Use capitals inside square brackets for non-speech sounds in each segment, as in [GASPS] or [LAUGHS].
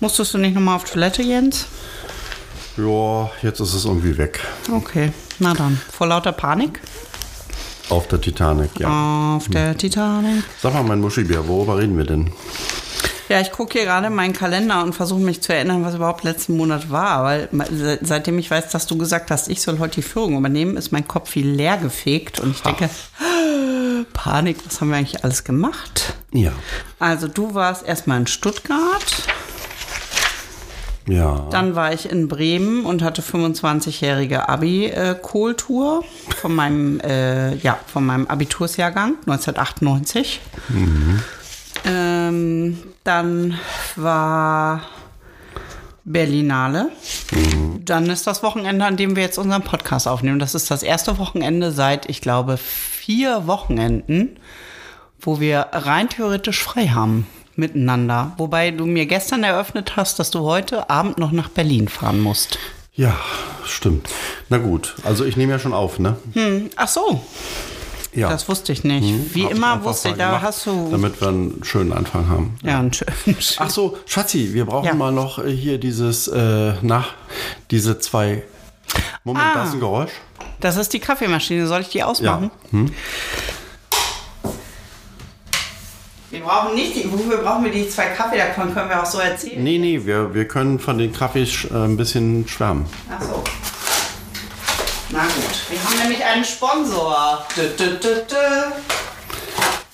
Musstest du nicht nochmal auf Toilette, Jens? Ja, jetzt ist es irgendwie weg. Okay, na dann. Vor lauter Panik? Auf der Titanic, ja. Auf der Titanic. Sag mal, mein Muschibär, worüber reden wir denn? Ja, ich gucke hier gerade meinen Kalender und versuche mich zu erinnern, was überhaupt letzten Monat war. Weil se- seitdem ich weiß, dass du gesagt hast, ich soll heute die Führung übernehmen, ist mein Kopf wie leer gefegt. Und ich denke, [GASPS] Panik, was haben wir eigentlich alles gemacht? Ja. Also du warst erstmal in Stuttgart, Ja. dann war ich in Bremen und hatte 25-jährige Abi-Kohltour von meinem, [LAUGHS] äh, ja, von meinem Abitursjahrgang 1998. Ähm, dann war Berlinale. Dann ist das Wochenende, an dem wir jetzt unseren Podcast aufnehmen. Das ist das erste Wochenende seit, ich glaube, vier Wochenenden, wo wir rein theoretisch frei haben miteinander. Wobei du mir gestern eröffnet hast, dass du heute Abend noch nach Berlin fahren musst. Ja, stimmt. Na gut, also ich nehme ja schon auf, ne? Hm, ach so, Ja. das wusste ich nicht. Wie Hab ich immer wusste ich, da gemacht, hast du. Damit wir einen schönen Anfang haben. ja, einen schönen. [LAUGHS] Ach so, Schatzi, wir brauchen Ja. mal noch äh, hier dieses, äh, na, diese zwei. Moment, Ah. das ist ein Geräusch. Das ist die Kaffeemaschine. Soll ich die ausmachen? Hm? Wir brauchen nicht die. Wofür brauchen wir die zwei Kaffee? Davon können wir auch so erzählen. Nee, nee, wir, wir können von den Kaffees äh, ein bisschen schwärmen. Ach so. Na gut. Wir haben nämlich einen Sponsor. Dü, dü, dü.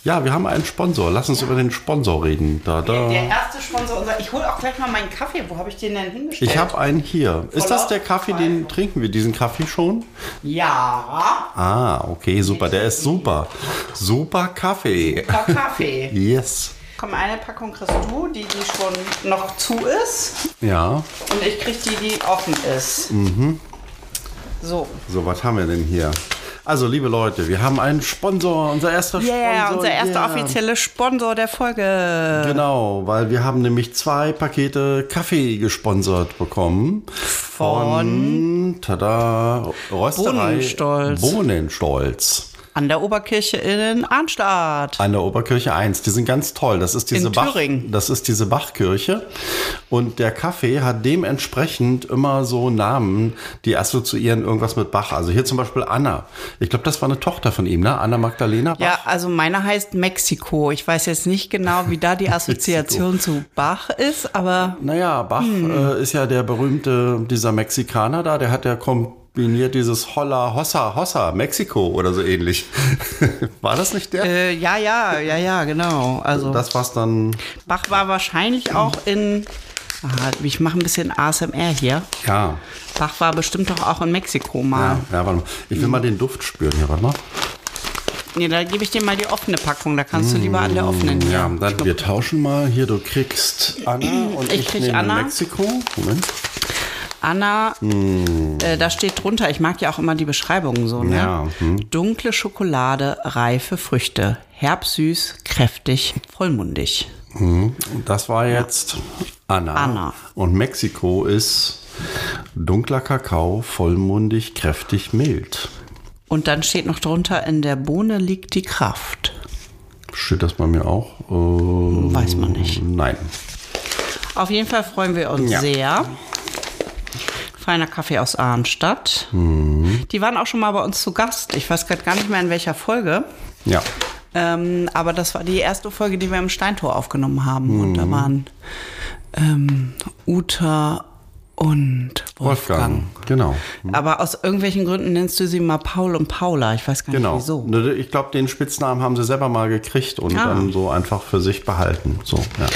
Ja, wir haben einen Sponsor. Lass uns über den Sponsor reden. Da, da. Der erste Sponsor. Ich hole auch gleich mal meinen Kaffee. Wo habe ich den denn hingestellt? Ich habe einen hier. Ist das der Kaffee, den Voll. trinken wir, diesen Kaffee schon? Ja. Ah, okay, super. Der ist super. Super Kaffee. Super Kaffee. [LAUGHS] Yes. Komm, eine Packung kriegst du, die, die schon noch zu ist. Ja. Und ich krieg die, die offen ist. Mhm. So. So, was haben wir denn hier? Also, liebe Leute, wir haben einen Sponsor, unser erster Yeah, Sponsor. unser erster yeah. offizielle Sponsor der Folge. Genau, weil wir haben nämlich zwei Pakete Kaffee gesponsert bekommen. Von, tada, Rösterei Bohnenstolz. Bohnenstolz. An der Oberkirche in Arnstadt. An der Oberkirche 1. Die sind ganz toll. Das ist diese In Bach, Thüringen. das ist diese Bachkirche. Und der Kaffee hat dementsprechend immer so Namen, die assoziieren irgendwas mit Bach. Also hier zum Beispiel Anna. Ich glaube, das war eine Tochter von ihm, ne? Anna Magdalena Bach. Ja, also meiner heißt Mexiko. Ich weiß jetzt nicht genau, wie da die [LAUGHS] Assoziation zu Bach ist, aber Naja, Bach Hm. äh, ist ja der berühmte, dieser Mexikaner da, der hat ja kombiniert dieses Holla, Hossa, Hossa, Mexiko oder so ähnlich. [LAUGHS] War das nicht der? äh, ja, ja, ja, ja, genau. Also das war's dann, Bach war wahrscheinlich auch in. Aha, ich mache ein bisschen ASMR hier. ja. Bach war bestimmt doch auch in Mexiko mal. Ja, ja, warte mal. Ich will mal den Duft spüren hier, warte mal. Nee, da gebe ich dir mal die offene Packung. Da kannst du lieber an der offenen hier. Ja, dann wir tauschen mal hier. Du kriegst Anna und Ich ich, krieg Anna. Mexiko. Moment. Anna, Hm. äh, da steht drunter, ich mag ja auch immer die Beschreibungen so, ne? Ja, hm. Dunkle Schokolade, reife Früchte, herbsüß, kräftig, vollmundig. Und Das war jetzt Anna. Anna. Und Mexiko ist dunkler Kakao, vollmundig, kräftig, mild. Und dann steht noch drunter, in der Bohne liegt die Kraft. Steht das bei mir auch? Äh, Weiß man nicht. Nein. Auf jeden Fall freuen wir uns Ja. sehr. Feiner Kaffee aus Arnstadt. Mhm. Die waren auch schon mal bei uns zu Gast. Ich weiß gerade gar nicht mehr in welcher Folge. Ja. Ähm, aber das war die erste Folge, die wir im Steintor aufgenommen haben. Und Mhm. da waren ähm, Uta und Wolfgang. Wolfgang. Genau. Aber aus irgendwelchen Gründen nennst du sie mal Paul und Paula. Ich weiß gar nicht Genau. wieso. Ne, Ich glaube, den Spitznamen haben sie selber mal gekriegt und Ah. dann so einfach für sich behalten. So, ja.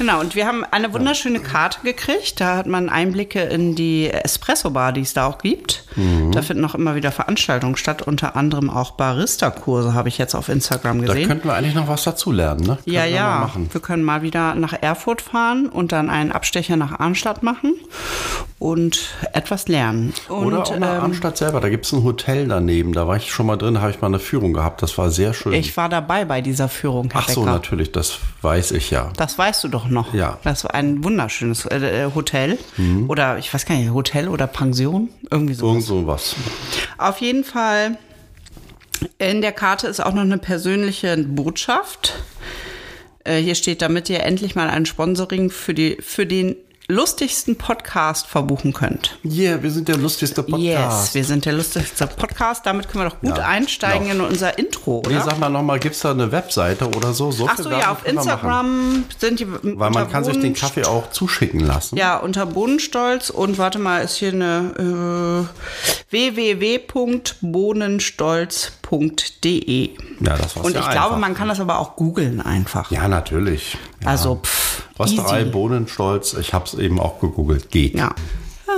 Genau, und wir haben eine wunderschöne Karte gekriegt. Da hat man Einblicke in die Espresso-Bar, die es da auch gibt. Mhm. Da finden auch immer wieder Veranstaltungen statt, unter anderem auch Barista-Kurse, habe ich jetzt auf Instagram Da gesehen. könnten wir eigentlich noch was dazu lernen, ne? Ja, Könnten wir ja. Wir können mal wieder nach Erfurt fahren und dann einen Abstecher nach Arnstadt machen und etwas lernen. Und, Oder auch nach ähm, Arnstadt selber. Da gibt es ein Hotel daneben. Da war ich schon mal drin, da habe ich mal eine Führung gehabt. Das war sehr schön. ich war dabei bei dieser Führung, Herr Ach so, Becker. natürlich, das weiß ich ja. Das weißt du doch noch. Ja. Das war ein wunderschönes äh, äh, Hotel. Oder ich weiß gar nicht, Hotel oder Pension. Irgendwie so. Irgend so was. Auf jeden Fall, in der Karte ist auch noch eine persönliche Botschaft. Äh, hier steht, damit ihr endlich mal ein Sponsoring für, die, für den lustigsten Podcast verbuchen könnt. Yeah, wir sind der lustigste Podcast. Yes, wir sind der lustigste Podcast. Damit können wir doch gut Ja, einsteigen genau. in unser Intro, Nee, oder? sag mal nochmal, gibt es da eine Webseite oder so? so Ach so, ja, auf. Instagram sind die. Weil man kann sich den Kaffee auch zuschicken lassen. Ja, unter Bohnenstolz und warte mal, ist hier eine äh, www.bohnenstolz.de. Ja, das war's Und ja ich glaube, einfach. man kann das aber auch googeln einfach. Ja, natürlich. Ja. Also, pff, Rösterei easy. Bohnenstolz, ich habe es eben auch gegoogelt. Geht. Ja. Ah,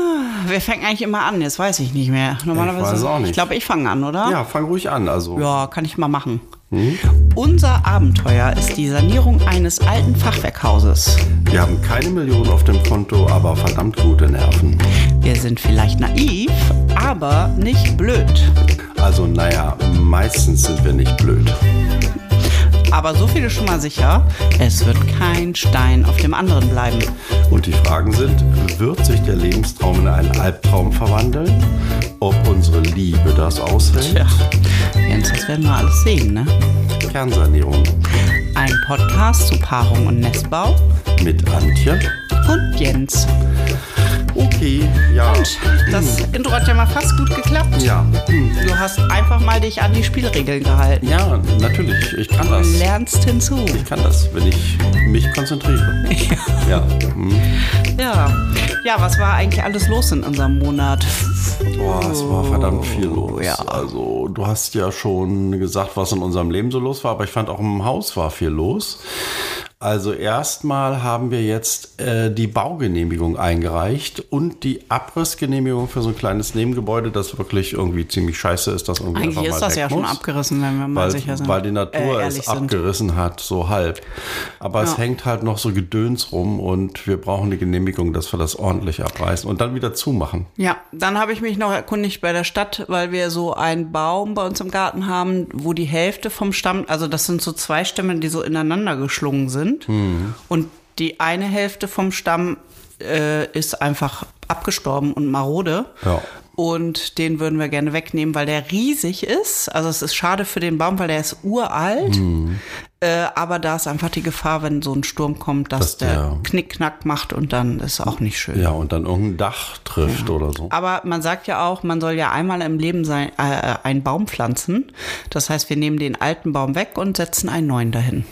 Wer fängt eigentlich immer an? Jetzt weiß ich nicht mehr. Normalerweise. weiß es auch nicht. Ich glaube, ich fange an, oder? Ja, fang ruhig an. Also, Ja, kann ich mal machen. Unser Abenteuer ist die Sanierung eines alten Fachwerkhauses. wir haben keine Millionen auf dem Konto, aber verdammt gute Nerven. Wir sind vielleicht naiv, aber nicht blöd. Also, naja, meistens sind wir nicht blöd. Aber so viel ist schon mal sicher, es wird kein Stein auf dem anderen bleiben. Und die Fragen sind, wird sich der Lebenstraum in einen Albtraum verwandeln? Ob unsere Liebe das aushält? Tja, Jens, das werden wir alles sehen, ne? Kernsanierung Ein Podcast zu Paarung und Nestbau mit Antje. und Jens. Ja. Das Intro hat ja mal fast gut geklappt. Ja, Du hast einfach mal dich an die Spielregeln gehalten. ja, natürlich. Ich kann Du das. lernst hinzu. Ich kann das, wenn ich mich konzentriere. [LAUGHS] Ja. hm. Ja. Ja, was war eigentlich alles los in unserem Monat? Boah, es war verdammt viel los. Ja. Also, du hast ja schon gesagt, was in unserem Leben so los war, aber ich fand auch im Haus war viel los. Also erstmal haben wir jetzt äh, die Baugenehmigung eingereicht und die Abrissgenehmigung für so ein kleines Nebengebäude, das wirklich irgendwie ziemlich scheiße ist, das irgendwie Eigentlich einfach ist mal das ja schon muss. abgerissen, wenn wir mal weil, sicher sind. weil die Natur äh, es sind. abgerissen hat, so halb. Aber es Ja. hängt halt noch so Gedöns rum und wir brauchen die Genehmigung, dass wir das ordentlich abreißen und dann wieder zumachen. Ja, dann habe ich mich noch erkundigt bei der Stadt, weil wir so einen Baum bei uns im Garten haben, wo die Hälfte vom Stamm, also das sind so zwei Stämme, die so ineinander geschlungen sind. Mhm. Und die eine Hälfte vom Stamm äh, ist einfach abgestorben und marode. Ja. Und den würden wir gerne wegnehmen, weil der riesig ist. Also es ist schade für den Baum, weil der ist uralt. Mhm. Äh, aber da ist einfach die Gefahr, wenn so ein Sturm kommt, dass, Dass der, der- Knickknack macht und dann ist auch nicht schön. Ja, und dann irgendein Dach trifft oder so. Aber man sagt ja auch, man soll ja einmal im Leben sein, äh, einen Baum pflanzen. Das heißt, wir nehmen den alten Baum weg und setzen einen neuen dahin.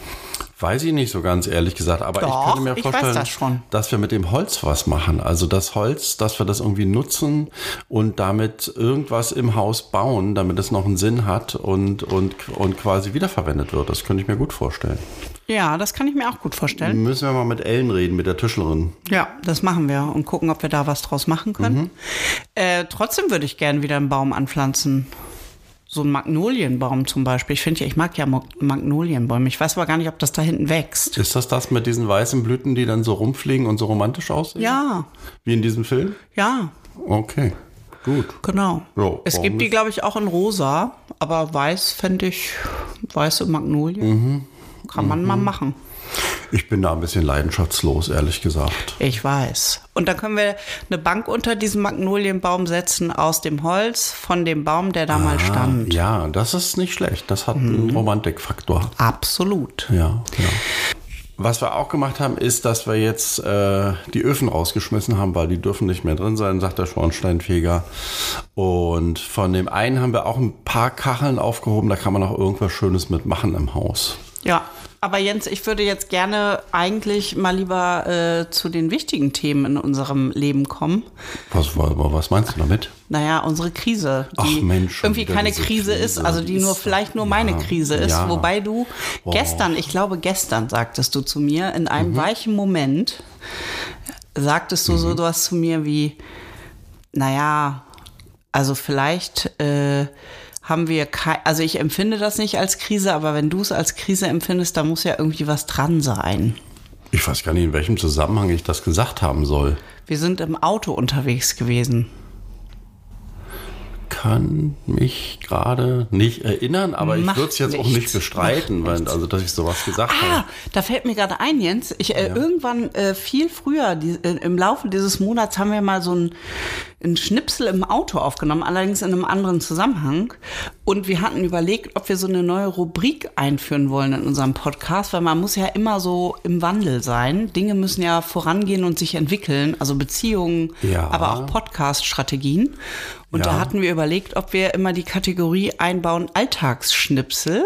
Weiß ich nicht so ganz ehrlich gesagt, aber ich Doch, könnte mir ich vorstellen, das dass wir mit dem Holz was machen. Also das Holz, dass wir das irgendwie nutzen und damit irgendwas im Haus bauen, damit es noch einen Sinn hat und, und, und quasi wiederverwendet wird. Das könnte ich mir gut vorstellen. Ja, das kann ich mir auch gut vorstellen. Müssen wir mal mit Ellen reden, mit der Tischlerin. Ja, das machen wir und gucken, ob wir da was draus machen können. Mhm. Äh, trotzdem würde ich gerne wieder einen Baum anpflanzen. So einen Magnolienbaum zum Beispiel. Ich finde ja, ich mag ja Magnolienbäume. Ich weiß aber gar nicht, ob das da hinten wächst. Ist das das mit diesen weißen Blüten, die dann so rumfliegen und so romantisch aussehen? Ja, Wie in diesem Film? ja, Okay, gut. genau. Ja, es gibt die, glaube ich, auch in rosa, aber weiß fände ich, weiße Magnolie. Mhm. Kann man mal machen. Ich bin da ein bisschen leidenschaftslos, ehrlich gesagt. Ich weiß. Und dann können wir eine Bank unter diesen Magnolienbaum setzen aus dem Holz von dem Baum, der da mal stand. Ah, Ja, das ist nicht schlecht. Das hat Mhm. einen Romantikfaktor. Absolut. Ja, ja. Was wir auch gemacht haben, ist, dass wir jetzt äh, die Öfen rausgeschmissen haben, weil die dürfen nicht mehr drin sein, sagt der Schornsteinfeger. Und von dem einen haben wir auch ein paar Kacheln aufgehoben, da kann man auch irgendwas Schönes mitmachen im Haus. Ja. Aber Jens, ich würde jetzt gerne eigentlich mal lieber äh, zu den wichtigen Themen in unserem Leben kommen. Was, was, meinst du damit? Naja, unsere Krise, die Ach Mensch, irgendwie keine diese Krise, ist, Krise, also die die nur ist- vielleicht nur meine ja, Krise ist, ja. wobei du Boah. gestern, ich glaube gestern sagtest du zu mir in einem weichen Moment, sagtest du so was zu mir wie, naja, also vielleicht äh, haben wir kein, also ich empfinde das nicht als Krise, aber wenn du es als Krise empfindest, da muss ja irgendwie was dran sein. Ich weiß gar nicht, in welchem Zusammenhang ich das gesagt haben soll. Wir sind im Auto unterwegs gewesen. Kann mich gerade nicht erinnern, aber ich Macht würde es jetzt auch nichts. nicht bestreiten, weil, also dass ich sowas gesagt Ah, habe. da fällt mir gerade ein, Jens. Ich, äh, Irgendwann äh, viel früher, die, äh, im Laufe dieses Monats, haben wir mal so ein, ein Schnipsel im Auto aufgenommen, allerdings in einem anderen Zusammenhang. Und wir hatten überlegt, ob wir so eine neue Rubrik einführen wollen in unserem Podcast, weil man muss ja immer so im Wandel sein. Dinge müssen ja vorangehen und sich entwickeln, also Beziehungen, Ja. aber auch Podcast-Strategien. Und Ja. da hatten wir überlegt, ob wir immer die Kategorie einbauen Alltagsschnipsel.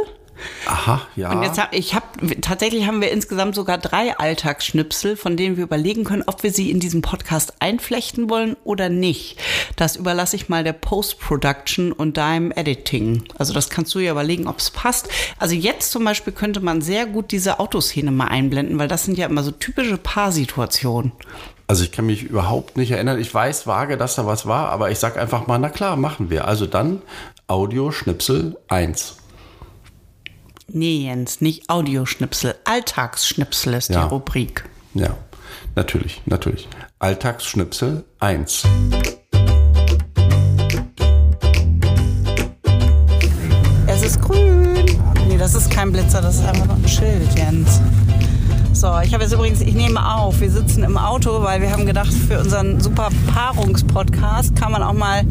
Aha, ja. Und jetzt hab, ich habe tatsächlich haben wir insgesamt sogar drei Alltagsschnipsel, von denen wir überlegen können, ob wir sie in diesem Podcast einflechten wollen oder nicht. Das überlasse ich mal der Post-Production und deinem Editing. Also das kannst du ja überlegen, ob es passt. Also jetzt zum Beispiel könnte man sehr gut diese Autoszene mal einblenden, weil das sind ja immer so typische Paarsituationen. Also ich kann mich überhaupt nicht erinnern. Ich weiß vage, dass da was war, aber ich sag einfach mal, na klar, machen wir. Also dann Audioschnipsel 1. Nee, Jens, nicht Audioschnipsel. Alltagsschnipsel ist Ja. die Rubrik. Ja, natürlich, natürlich. Alltagsschnipsel 1. Es ist grün. Nee, das ist kein Blitzer, das ist einfach nur ein Schild, Jens. So, ich habe jetzt übrigens, ich nehme auf, wir sitzen im Auto, weil wir haben gedacht, für unseren super Paarungspodcast kann man auch mal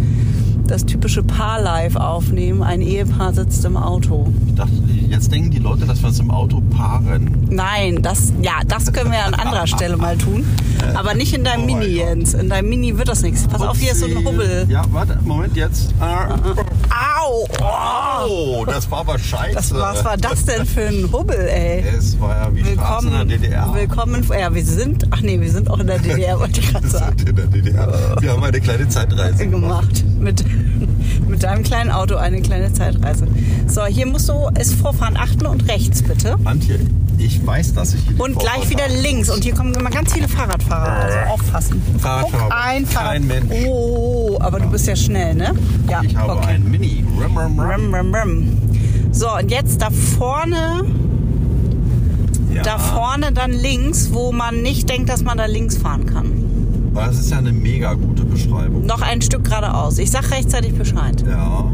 das typische Paar-Live aufnehmen. Ein Ehepaar sitzt im Auto. Ich dachte, jetzt denken die Leute, dass wir uns im Auto paaren. Nein, das, ja, das können wir an anderer Stelle mal tun. [LAUGHS] Aber nicht in deinem Oh Mini. Jens. In deinem Mini wird das nichts. Pass auf, hier ist so ein Upsi. Hubbel. Ja, warte, Moment jetzt. Au! Oh, das war aber scheiße. Das, was war das denn für ein Hubbel, ey? Es war ja wie Straßen in Willkommen, der DDR. willkommen, ja, wir sind, ach nee, wir sind auch in der DDR, wollte ich gerade Wir sagen, sind in der DDR. Wir haben eine kleine Zeitreise gemacht. Mit, [LAUGHS] mit deinem kleinen Auto eine kleine Zeitreise. So, hier musst du es Vorfahren achten und rechts bitte. Antje, ich weiß, dass ich hier Und gleich wieder habe. links. Und hier kommen immer ganz viele Fahrradfahrer, also aufpassen. Fahrradfahrer, Guck, ein Fahrrad. kein Mensch. Oh, aber du bist ja schnell, ne? Ja, Ich habe okay. ein Mini. Rum, rum, rum. Rum, rum, rum. So, und jetzt da vorne, Ja. da vorne dann links, wo man nicht denkt, dass man da links fahren kann. Das ist ja eine mega gute Beschreibung. Noch ein Stück geradeaus. Ich sag rechtzeitig Bescheid. Ja.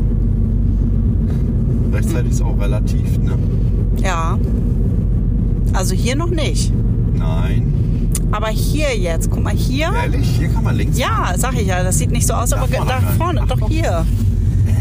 Rechtzeitig ist auch relativ, ne? Ja. Also hier noch nicht. Nein. Aber hier jetzt, guck mal hier. Ehrlich? Hier kann man links Ja, sag ich ja, das sieht nicht so aus, aber da nicht. vorne, doch hier.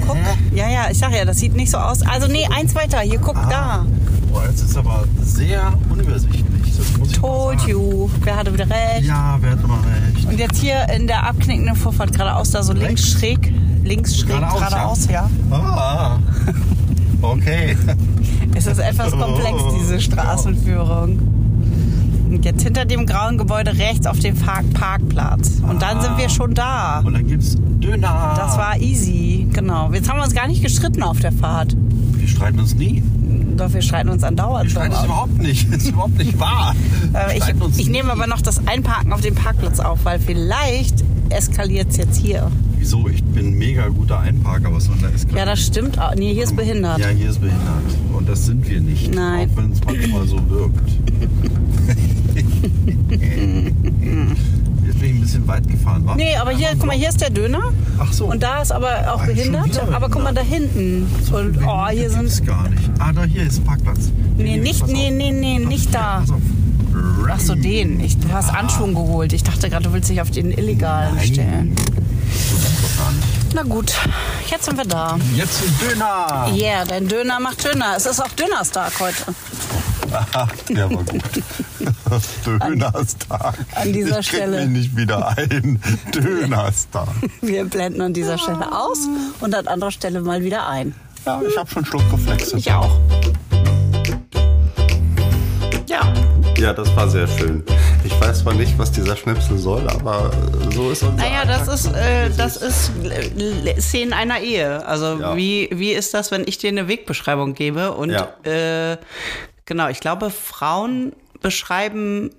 Guck. Ja, ja, ich sag ja, das sieht nicht so aus. Also nee, eins weiter, hier, guck da. Boah, jetzt ist aber sehr unübersichtlich. Mal Told you. Wer hatte wieder recht? Ja, wer hat immer recht? Und jetzt hier in der abknickenden Vorfahrt geradeaus, da so links Rechts? schräg. Links schräg Geradeaus, geradeaus, ja. Ah, okay. Es ist etwas komplex, Oh, diese Straßenführung. Und jetzt hinter dem grauen Gebäude rechts auf dem Park Parkplatz. Und dann sind wir schon da. Und dann gibt's Döner. Das war easy, genau. Jetzt haben wir uns gar nicht gestritten auf der Fahrt. Wir streiten uns nie. Doch, wir streiten uns andauernd. Wir streiten uns überhaupt nicht. Das ist überhaupt nicht wahr. [LAUGHS] Äh, ich, ich nehme aber noch das Einparken auf dem Parkplatz auf, weil vielleicht eskaliert es jetzt hier. Wieso? Ich bin ein mega guter Einparker. Was soll da ist Ja, das stimmt. auch. Nee, hier ist behindert. Ja, hier ist behindert. Und das sind wir nicht. Nein. Auch wenn es manchmal so wirkt. [LAUGHS] [LAUGHS] Jetzt bin ich ein bisschen weit gefahren, wa? Nee, aber hier, guck mal, hier ist der Döner. Ach so. Und da ist aber auch Ah, behindert. Aber guck mal da hinten. Und oh, hier sind. Gibt's gar nicht. Ah, da hier ist ein Parkplatz. Nee, Hier, nicht, nee, nee, nee, nicht da. Pass auf. Ach so, den. Ich, du hast Anschwung geholt. Ich dachte gerade, du willst dich auf den illegalen Nein. stellen. Na gut, jetzt sind wir da. Jetzt ein Döner. Yeah, dein Döner macht Döner. Es ist auch Dönerstag heute. [LAUGHS] Aha, der war gut. [LAUGHS] [LAUGHS] Dönerstag. an dieser ich Stelle. mich nicht wieder ein. [LAUGHS] Dönerstag. Wir blenden an dieser Stelle aus und an anderer Stelle mal wieder ein. Ja, ich habe schon Schluckreflexe. Ich auch. Ja, Ja, das war sehr schön. Ich weiß zwar nicht, was dieser Schnipsel soll, aber so ist unser naja, das Alltag. ist, äh, das ist äh, Szenen einer Ehe. Also Ja. wie, wie ist das, wenn ich dir eine Wegbeschreibung gebe? Und Ja. äh, genau, ich glaube, Frauen beschreiben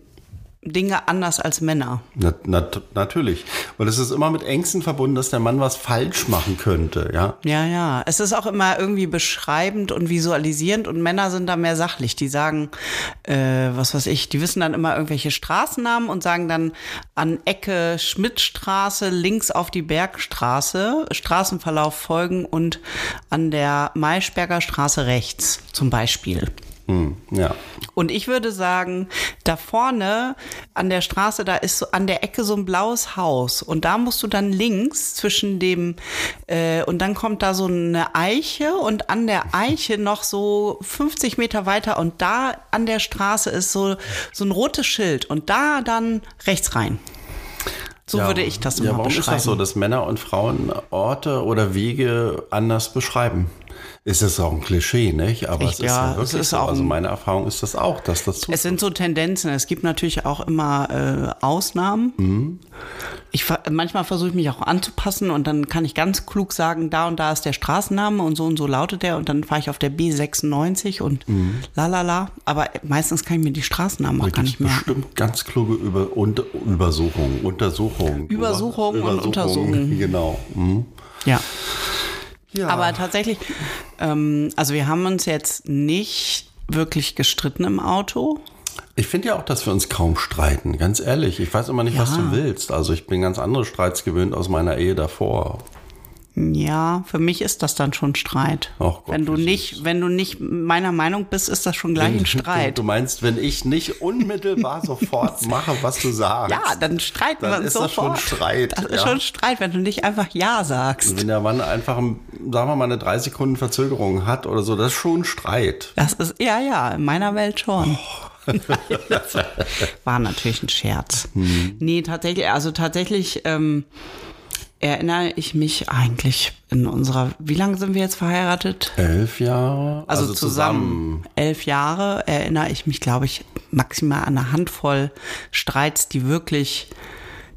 Dinge anders als Männer. Na, nat natürlich. Und es ist immer mit Ängsten verbunden, dass der Mann was falsch machen könnte, ja. Ja, ja. Es ist auch immer irgendwie beschreibend und visualisierend und Männer sind da mehr sachlich. Die sagen, äh, was weiß ich, die wissen dann immer irgendwelche Straßennamen und sagen dann an Ecke Schmidtstraße links auf die Bergstraße, Straßenverlauf folgen und an der Maischberger Straße rechts zum Beispiel. Hm, ja. Und ich würde sagen, da vorne an der Straße, da ist so an der Ecke so ein blaues Haus. Und da musst du dann links zwischen dem, äh, und dann kommt da so eine Eiche und an der Eiche noch so 50 Meter weiter und da an der Straße ist so, so ein rotes Schild und da dann rechts rein. So ja. würde ich das ja, immer warum beschreiben. ist das so, dass Männer und Frauen Orte oder Wege anders beschreiben? Ist das auch ein Klischee, nicht? Aber Echt, es ist ja, ja wirklich ist so. Also ein- meine Erfahrung ist das auch, dass das Es sind so Tendenzen. Es gibt natürlich auch immer äh, Ausnahmen. Mhm. Ich manchmal versuche ich mich auch anzupassen und dann kann ich ganz klug sagen, da und da ist der Straßenname und so und so lautet der und dann fahre ich auf der B96 und Mhm. la la la. Aber meistens kann ich mir die Straßennamen auch gar nicht merken. bestimmt ganz kluge Über Unter Übersuchungen, Untersuchungen. Übersuchungen und Untersuchungen. [LAUGHS] Genau. Mhm. Ja. Ja. Aber tatsächlich, ähm, also wir haben uns jetzt nicht wirklich gestritten im Auto. Ich finde ja auch, dass wir uns kaum streiten, ganz ehrlich. Ich weiß immer nicht, was Ja. du willst. Also ich bin ganz andere Streits gewöhnt aus meiner Ehe davor. Ja, für mich ist das dann schon Streit. Gott, wenn du nicht, wenn du nicht meiner Meinung bist, ist das schon gleich ein [LAUGHS] Streit. Du, meinst, wenn ich nicht unmittelbar [LAUGHS] sofort mache, was du sagst. Ja, dann streiten Dann wir uns ist das sofort. schon Streit, Das ist ja. schon Streit, wenn du nicht einfach Ja sagst. Wenn der Mann einfach, sagen wir mal, eine drei Sekunden Verzögerung hat oder so, das ist schon Streit. Das ist, ja, ja, in meiner Welt schon. [LAUGHS] Das War natürlich ein Scherz. Hm. Nee, tatsächlich, also tatsächlich ähm, erinnere ich mich eigentlich in unserer, wie lange sind wir jetzt verheiratet? Elf Jahre? Also, zusammen, elf Jahre erinnere ich mich, glaube ich, maximal an eine Handvoll Streits, die wirklich,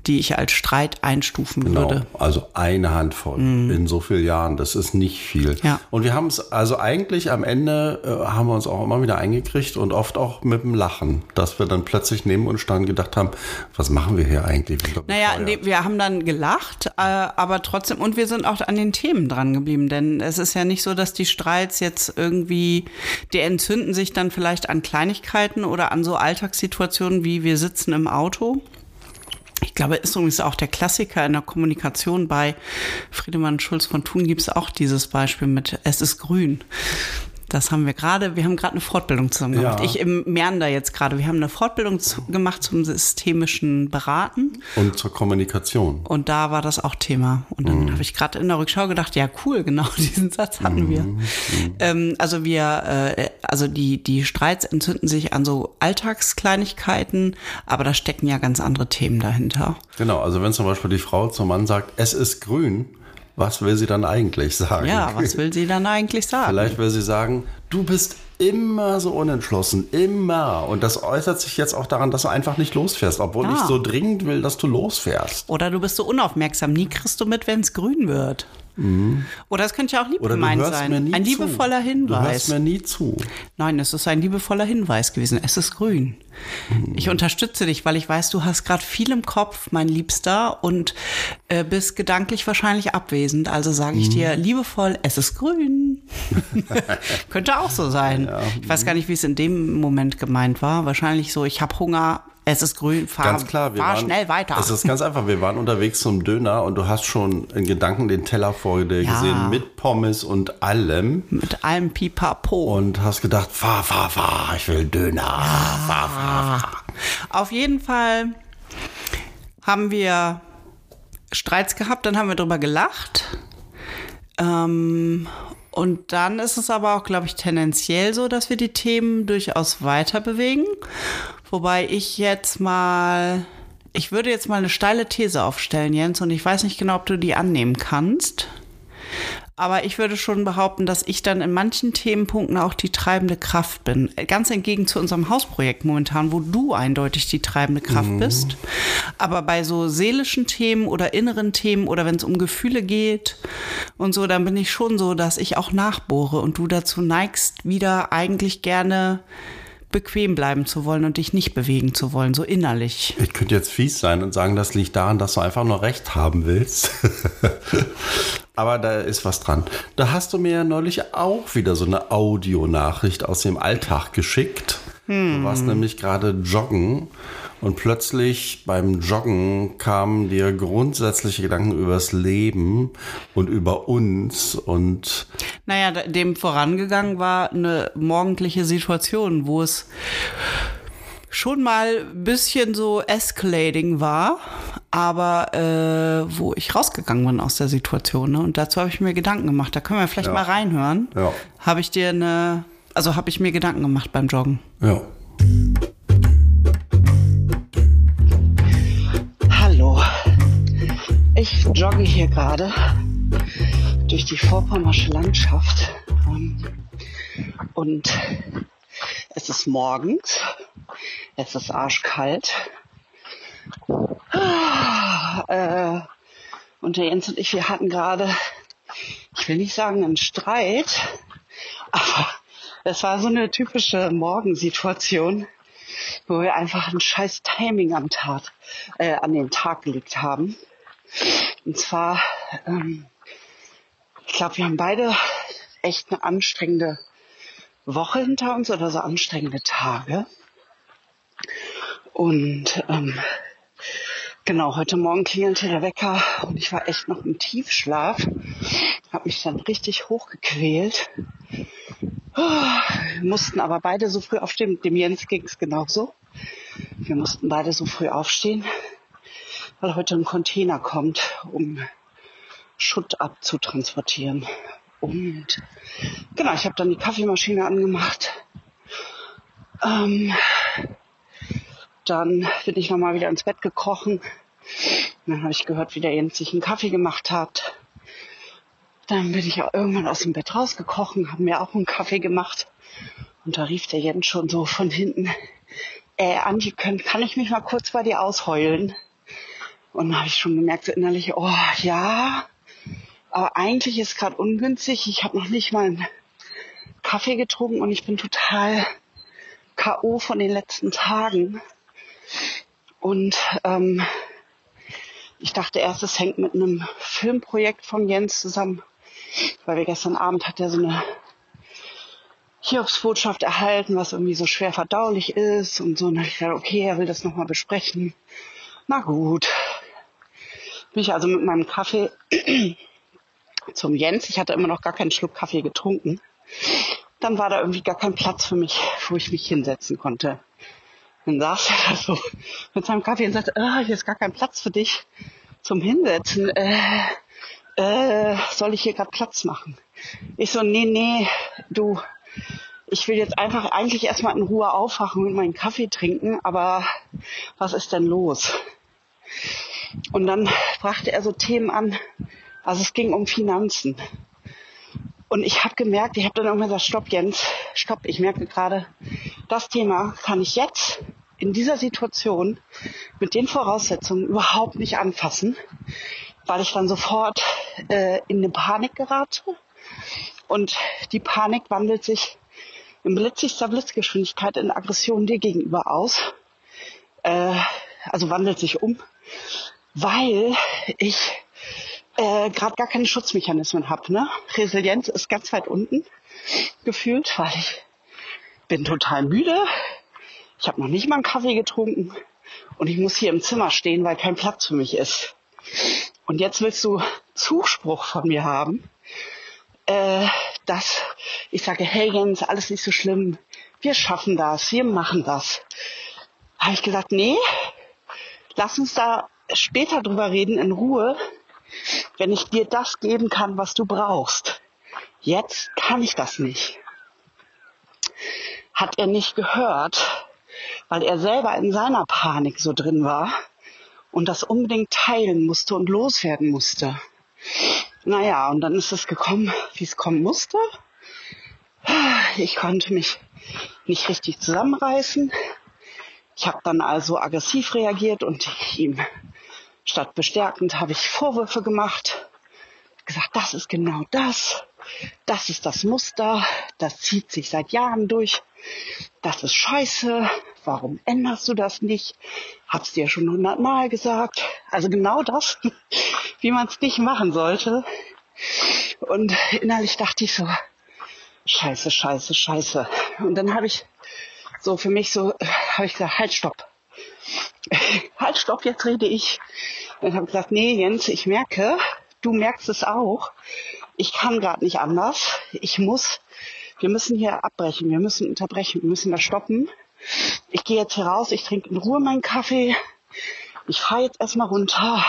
die ich als Streit einstufen Genau, würde. also eine Handvoll in so vielen Jahren, das ist nicht viel. Ja. Und wir haben es, also eigentlich am Ende äh, haben wir uns auch immer wieder eingekriegt und oft auch mit dem Lachen, dass wir dann plötzlich neben uns standen und gedacht haben, was machen wir hier eigentlich? Wir Naja, nee, wir haben dann gelacht, äh, aber trotzdem, und wir sind auch an den Themen dran geblieben, denn es ist ja nicht so, dass die Streits jetzt irgendwie, die entzünden sich dann vielleicht an Kleinigkeiten oder an so Alltagssituationen wie wir sitzen im Auto. Ich glaube, ist übrigens auch der Klassiker in der Kommunikation bei Friedemann Schulz von Thun gibt es auch dieses Beispiel mit Es ist grün. Das haben wir gerade, wir haben gerade eine Fortbildung zusammen gemacht. Ja. Ich im Meander jetzt gerade. Wir haben eine Fortbildung zu, gemacht zum systemischen Beraten. Und zur Kommunikation. Und da war das auch Thema. Und dann habe ich gerade in der Rückschau gedacht, ja cool, genau [LAUGHS] diesen Satz hatten wir. Ähm, also wir, äh, also die, die Streits entzünden sich an so Alltagskleinigkeiten, aber da stecken ja ganz andere Themen dahinter. Genau, also wenn zum Beispiel die Frau zum Mann sagt, es ist grün, was will sie dann eigentlich sagen? Ja, was will sie dann eigentlich sagen? Vielleicht will sie sagen, du bist immer so unentschlossen, immer. Und das äußert sich jetzt auch daran, dass du einfach nicht losfährst, obwohl Ah. ich so dringend will, dass du losfährst. Oder du bist so unaufmerksam, nie kriegst du mit, wenn es grün wird. Oder es könnte ja auch lieb Mhm. Du gemeint sein. mir nie ein zu. liebevoller Du Hinweis. hörst mir nie zu. Nein, es ist ein liebevoller Hinweis gewesen. Es ist grün. Ich unterstütze dich, weil ich weiß, du hast gerade viel im Kopf, mein Liebster, und äh, bist gedanklich wahrscheinlich abwesend. Also sage ich dir liebevoll, es ist grün. [LAUGHS] [LAUGHS] Könnte auch so sein. Ich weiß gar nicht, wie es in dem Moment gemeint war. Wahrscheinlich so, ich habe Hunger, es ist grün, fahr, Ganz klar, wir fahr waren, schnell weiter. Es ist ganz einfach, wir waren unterwegs zum Döner und du hast schon in Gedanken den Teller vor dir Ja. gesehen mit Pommes und allem Mit allem Pipapo. und hast gedacht, fahr, fahr, fahr, ich will Döner. Fahr, fahr, fahr. Auf jeden Fall haben wir Streits gehabt, dann haben wir drüber gelacht. Ähm, und dann ist es aber auch, glaube ich, tendenziell so, dass wir die Themen durchaus weiter bewegen. Wobei ich jetzt mal, ich würde jetzt mal eine steile These aufstellen, Jens, und ich weiß nicht genau, ob du die annehmen kannst. Aber ich würde schon behaupten, dass ich dann in manchen Themenpunkten auch die treibende Kraft bin. Ganz entgegen zu unserem Hausprojekt momentan, wo du eindeutig die treibende Kraft bist. Aber bei so seelischen Themen oder inneren Themen oder wenn es um Gefühle geht und so, dann bin ich schon so, dass ich auch nachbohre und du dazu neigst, wieder eigentlich gerne bequem bleiben zu wollen und dich nicht bewegen zu wollen, so innerlich. Ich könnte jetzt fies sein und sagen, das liegt daran, dass du einfach nur Recht haben willst. [LAUGHS] Aber da ist was dran. Da hast du mir ja neulich auch wieder so eine Audionachricht aus dem Alltag geschickt. Du warst nämlich gerade joggen und plötzlich beim Joggen kamen dir grundsätzliche Gedanken übers Leben und über uns und naja, dem vorangegangen war eine morgendliche Situation, wo es schon mal ein bisschen so escalating war, aber äh, wo ich rausgegangen bin aus der Situation. Ne? Und dazu habe ich mir Gedanken gemacht. Da können wir vielleicht Ja. mal reinhören. Ja. Habe ich dir eine, also habe ich mir Gedanken gemacht beim Joggen. ja. Ich jogge hier gerade durch die vorpommersche Landschaft. ähm, Und es ist morgens. Es ist arschkalt. Ah, äh, Und der Jens und ich, wir hatten gerade, ich will nicht sagen einen Streit, aber es war so eine typische Morgensituation wo wir einfach ein scheiß Timing am Tag, äh, an den Tag gelegt haben. Und zwar, ähm, ich glaube, wir haben beide echt eine anstrengende Woche hinter uns oder so anstrengende Tage. Und ähm, genau, heute Morgen klingelte der Wecker und ich war echt noch im Tiefschlaf. Habe mich dann richtig hochgequält. Wir mussten aber beide so früh aufstehen. Dem Jens ging es genauso. Wir mussten beide so früh aufstehen, weil heute ein Container kommt, um Schutt abzutransportieren. Und genau, ich habe dann die Kaffeemaschine angemacht. Ähm, dann bin ich nochmal wieder ins Bett gekrochen. Dann habe ich gehört, wie der Jens sich einen Kaffee gemacht hat. Dann bin ich auch irgendwann aus dem Bett rausgekrochen, habe mir auch einen Kaffee gemacht. Und da rief der Jens schon so von hinten, äh, kann, kann ich mich mal kurz bei dir ausheulen? Und dann habe ich schon gemerkt, so innerlich, oh ja, aber eigentlich ist gerade ungünstig. Ich habe noch nicht mal einen Kaffee getrunken und ich bin total K.O. von den letzten Tagen. Und ähm, ich dachte erst, es hängt mit einem Filmprojekt von Jens zusammen, weil wir gestern Abend hat er so eine Hiobsbotschaft erhalten, was irgendwie so schwer verdaulich ist und so. Und dann hab ich gedacht, okay, er will das nochmal besprechen. Na gut. Bin ich also mit meinem Kaffee [CLEARS THROAT] zum Jens. Ich hatte immer noch gar keinen Schluck Kaffee getrunken. Dann war da irgendwie gar kein Platz für mich, wo ich mich hinsetzen konnte. Dann saß er da so mit seinem Kaffee und sagte, ah, hier ist gar kein Platz für dich zum Hinsetzen. Äh, äh, soll ich hier gerade Platz machen? Ich so, nee, nee, du, ich will jetzt einfach eigentlich erstmal in Ruhe aufwachen und meinen Kaffee trinken, aber was ist denn los? Und dann brachte er so Themen an, also es ging um Finanzen. Und ich habe gemerkt, ich habe dann irgendwann gesagt, stopp Jens, stopp, ich merke gerade, das Thema kann ich jetzt in dieser Situation mit den Voraussetzungen überhaupt nicht anfassen, weil ich dann sofort äh, in eine Panik gerate. Und die Panik wandelt sich in blitzigster Blitzgeschwindigkeit in Aggression dir gegenüber aus. Äh, also wandelt sich um, weil ich äh, gerade gar keine Schutzmechanismen habe. Ne? Resilienz ist ganz weit unten gefühlt, weil ich bin total müde. Ich habe noch nicht mal einen Kaffee getrunken und ich muss hier im Zimmer stehen, weil kein Platz für mich ist. Und jetzt willst du Zuspruch von mir haben, äh, dass ich sage, hey Jens, alles nicht so schlimm, wir schaffen das, wir machen das. Habe ich gesagt, nee, lass uns da später drüber reden in Ruhe, wenn ich dir das geben kann, was du brauchst. Jetzt kann ich das nicht. Hat er nicht gehört, weil er selber in seiner Panik so drin war und das unbedingt teilen musste und loswerden musste. Naja, und dann ist es gekommen, wie es kommen musste. Ich konnte mich nicht richtig zusammenreißen. Ich habe dann also aggressiv reagiert und ihm statt bestärkend habe ich Vorwürfe gemacht. Gesagt, das ist genau das. Das ist das Muster. Das zieht sich seit Jahren durch. Das ist scheiße. Warum änderst du das nicht? Hab's dir schon hundertmal gesagt. Also genau das, [LAUGHS] wie man es nicht machen sollte. Und innerlich dachte ich so, scheiße, scheiße, scheiße. Und dann habe ich so für mich so, habe ich gesagt, halt, stopp. [LAUGHS] halt, stopp, jetzt rede ich. Dann habe ich gesagt, nee, Jens, ich merke, du merkst es auch. Ich kann gerade nicht anders. Ich muss, wir müssen hier abbrechen, wir müssen unterbrechen, wir müssen da stoppen. Ich gehe jetzt hier raus, ich trinke in Ruhe meinen Kaffee. Ich fahre jetzt erstmal runter.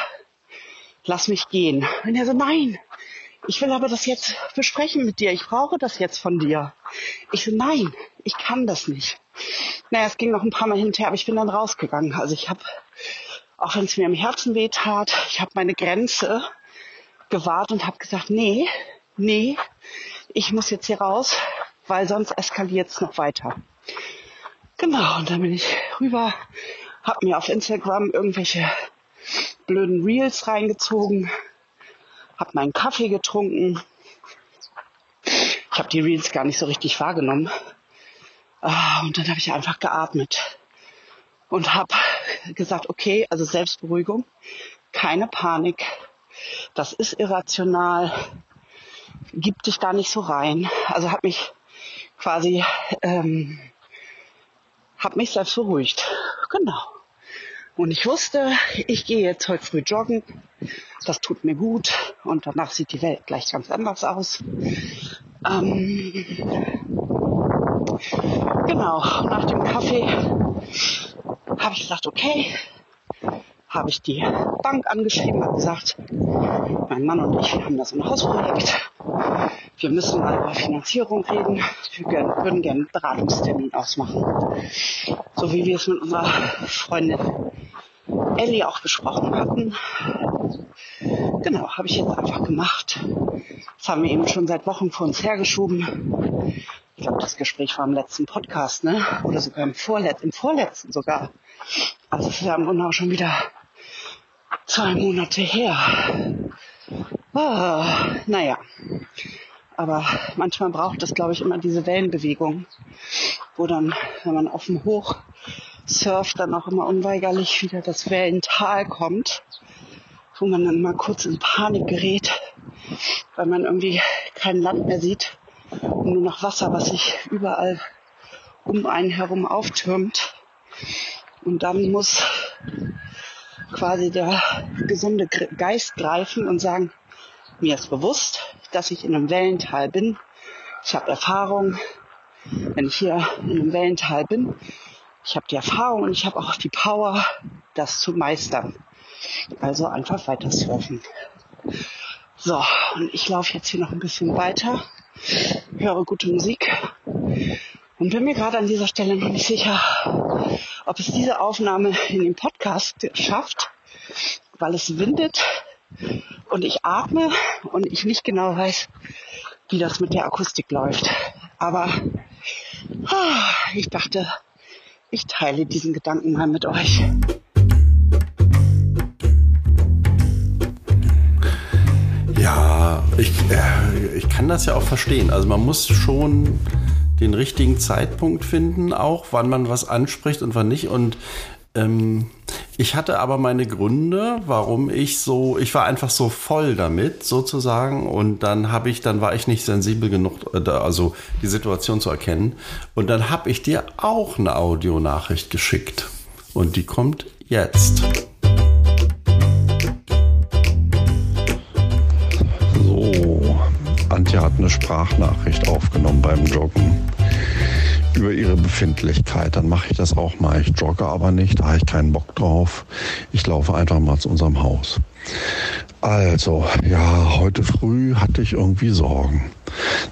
Lass mich gehen. Und er so, nein, ich will aber das jetzt besprechen mit dir. Ich brauche das jetzt von dir. Ich so, nein, ich kann das nicht. Naja, es ging noch ein paar Mal hinterher, aber ich bin dann rausgegangen. Also ich habe, auch wenn es mir im Herzen weh tat, ich habe meine Grenze gewahrt und habe gesagt, nee, nee, ich muss jetzt hier raus, weil sonst eskaliert es noch weiter. Genau, und dann bin ich rüber, habe mir auf Instagram irgendwelche blöden Reels reingezogen, habe meinen Kaffee getrunken. Ich habe die Reels gar nicht so richtig wahrgenommen. Ah, und dann habe ich einfach geatmet und habe gesagt, okay, also Selbstberuhigung, keine Panik, das ist irrational, gib dich da nicht so rein. Also habe mich quasi, ähm, habe mich selbst beruhigt. Genau. Und ich wusste, ich gehe jetzt heute früh joggen. Das tut mir gut. Und danach sieht die Welt gleich ganz anders aus. Ähm, genau, nach dem Kaffee habe ich gesagt, okay, habe ich die Bank angeschrieben, habe gesagt, mein Mann und ich haben da so ein Hausprojekt. Wir müssen mal über Finanzierung reden. Wir würden gerne einen Beratungstermin ausmachen. So wie wir es mit unserer Freundin Ellie auch besprochen hatten. Genau, habe ich jetzt einfach gemacht. Das haben wir eben schon seit Wochen vor uns hergeschoben. Ich glaube, das Gespräch war im letzten Podcast, ne? Oder sogar im, Vorlet im vorletzten sogar. Also es ist ja im Grunde auch schon wieder zwei Monate her. Ah, naja. Aber manchmal braucht es, glaube ich, immer diese Wellenbewegung, wo dann, wenn man dem Hoch surft, dann auch immer unweigerlich wieder das Wellental kommt, wo man dann mal kurz in Panik gerät, weil man irgendwie kein Land mehr sieht und nur noch Wasser, was sich überall um einen herum auftürmt. Und dann muss quasi der gesunde Geist greifen und sagen, mir ist bewusst, dass ich in einem Wellental bin. Ich habe Erfahrung, wenn ich hier in einem Wellental bin. Ich habe die Erfahrung und ich habe auch die Power, das zu meistern. Also einfach weiter surfen. So, und ich laufe jetzt hier noch ein bisschen weiter, höre gute Musik und bin mir gerade an dieser Stelle noch nicht sicher, ob es diese Aufnahme in den Podcast schafft, weil es windet und ich atme und ich nicht genau weiß, wie das mit der Akustik läuft. Aber ah, ich dachte, ich teile diesen Gedanken mal mit euch. Ja, ich, äh, ich kann das ja auch verstehen. Also man muss schon den richtigen Zeitpunkt finden, auch wann man was anspricht und wann nicht. Und ähm, ich hatte aber meine Gründe, warum ich so, ich war einfach so voll damit sozusagen und dann habe ich, dann war ich nicht sensibel genug, äh, also die Situation zu erkennen. Und dann habe ich dir auch eine Audionachricht geschickt und die kommt jetzt. So, Antje hat eine Sprachnachricht aufgenommen beim Joggen über ihre Befindlichkeit. Dann mache ich das auch mal. Ich jogge aber nicht, da habe ich keinen Bock drauf. Ich laufe einfach mal zu unserem Haus. Also, ja, heute früh hatte ich irgendwie Sorgen.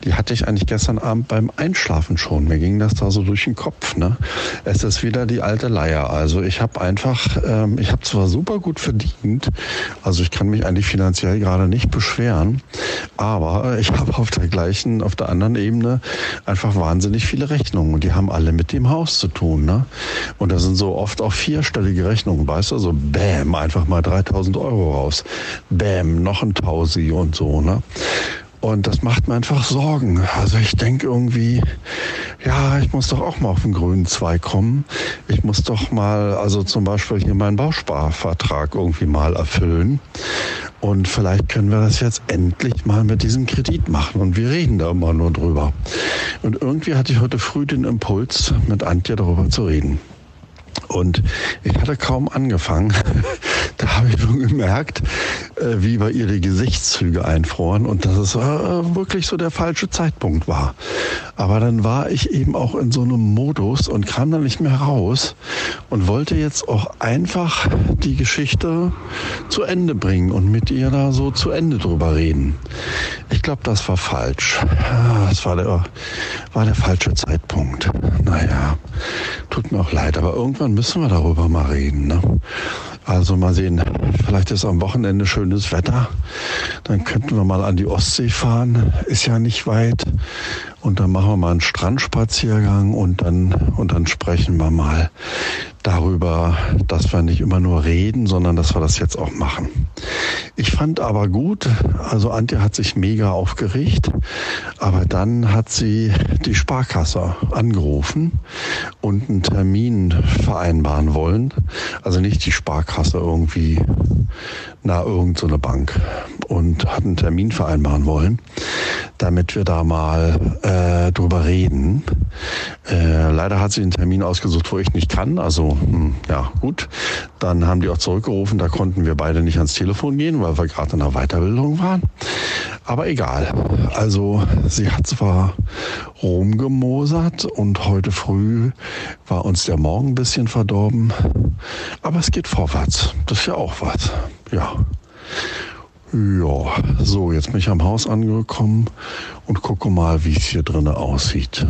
Die hatte ich eigentlich gestern Abend beim Einschlafen schon. Mir ging das da so durch den Kopf. Ne? Es ist wieder die alte Leier. Also ich habe einfach, ähm, ich habe zwar super gut verdient, also ich kann mich eigentlich finanziell gerade nicht beschweren, aber ich habe auf der gleichen, auf der anderen Ebene einfach wahnsinnig viele Rechnungen und die haben alle mit dem Haus zu tun. Ne? Und da sind so oft auch vierstellige Rechnungen, weißt du, so bäm, einfach mal 3000 Euro raus bäm, noch ein Tausi und so, ne? Und das macht mir einfach Sorgen. Also ich denke irgendwie, ja, ich muss doch auch mal auf den grünen Zweig kommen. Ich muss doch mal, also zum Beispiel hier meinen Bausparvertrag irgendwie mal erfüllen. Und vielleicht können wir das jetzt endlich mal mit diesem Kredit machen. Und wir reden da immer nur drüber. Und irgendwie hatte ich heute früh den Impuls, mit Antje darüber zu reden. Und ich hatte kaum angefangen. [LAUGHS] da habe ich schon gemerkt, äh, wie bei ihr die Gesichtszüge einfroren und dass es äh, wirklich so der falsche Zeitpunkt war. Aber dann war ich eben auch in so einem Modus und kam da nicht mehr raus und wollte jetzt auch einfach die Geschichte zu Ende bringen und mit ihr da so zu Ende drüber reden. Ich glaube, das war falsch. Das war der, war der falsche Zeitpunkt. Naja, tut mir auch leid, aber irgendwann müssen wir darüber mal reden. Ne? Also mal sehen, vielleicht ist am Wochenende schönes Wetter. Dann könnten wir mal an die Ostsee fahren. Ist ja nicht weit. Und dann machen wir mal einen Strandspaziergang und dann, und dann sprechen wir mal darüber, dass wir nicht immer nur reden, sondern dass wir das jetzt auch machen. Ich fand aber gut, also Antje hat sich mega aufgeregt, aber dann hat sie die Sparkasse angerufen und einen Termin vereinbaren wollen. Also nicht die Sparkasse irgendwie na irgendeine so Bank und hat einen Termin vereinbaren wollen, damit wir da mal äh, drüber reden. Äh, leider hat sie einen Termin ausgesucht, wo ich nicht kann. Also hm, ja gut, dann haben die auch zurückgerufen. Da konnten wir beide nicht ans Telefon gehen, weil wir gerade in der Weiterbildung waren. Aber egal. Also sie hat zwar rumgemosert und heute früh war uns der Morgen ein bisschen verdorben, aber es geht vorwärts. Das ist ja auch was. Ja. Ja, so, jetzt bin ich am Haus angekommen und gucke mal, wie es hier drinnen aussieht.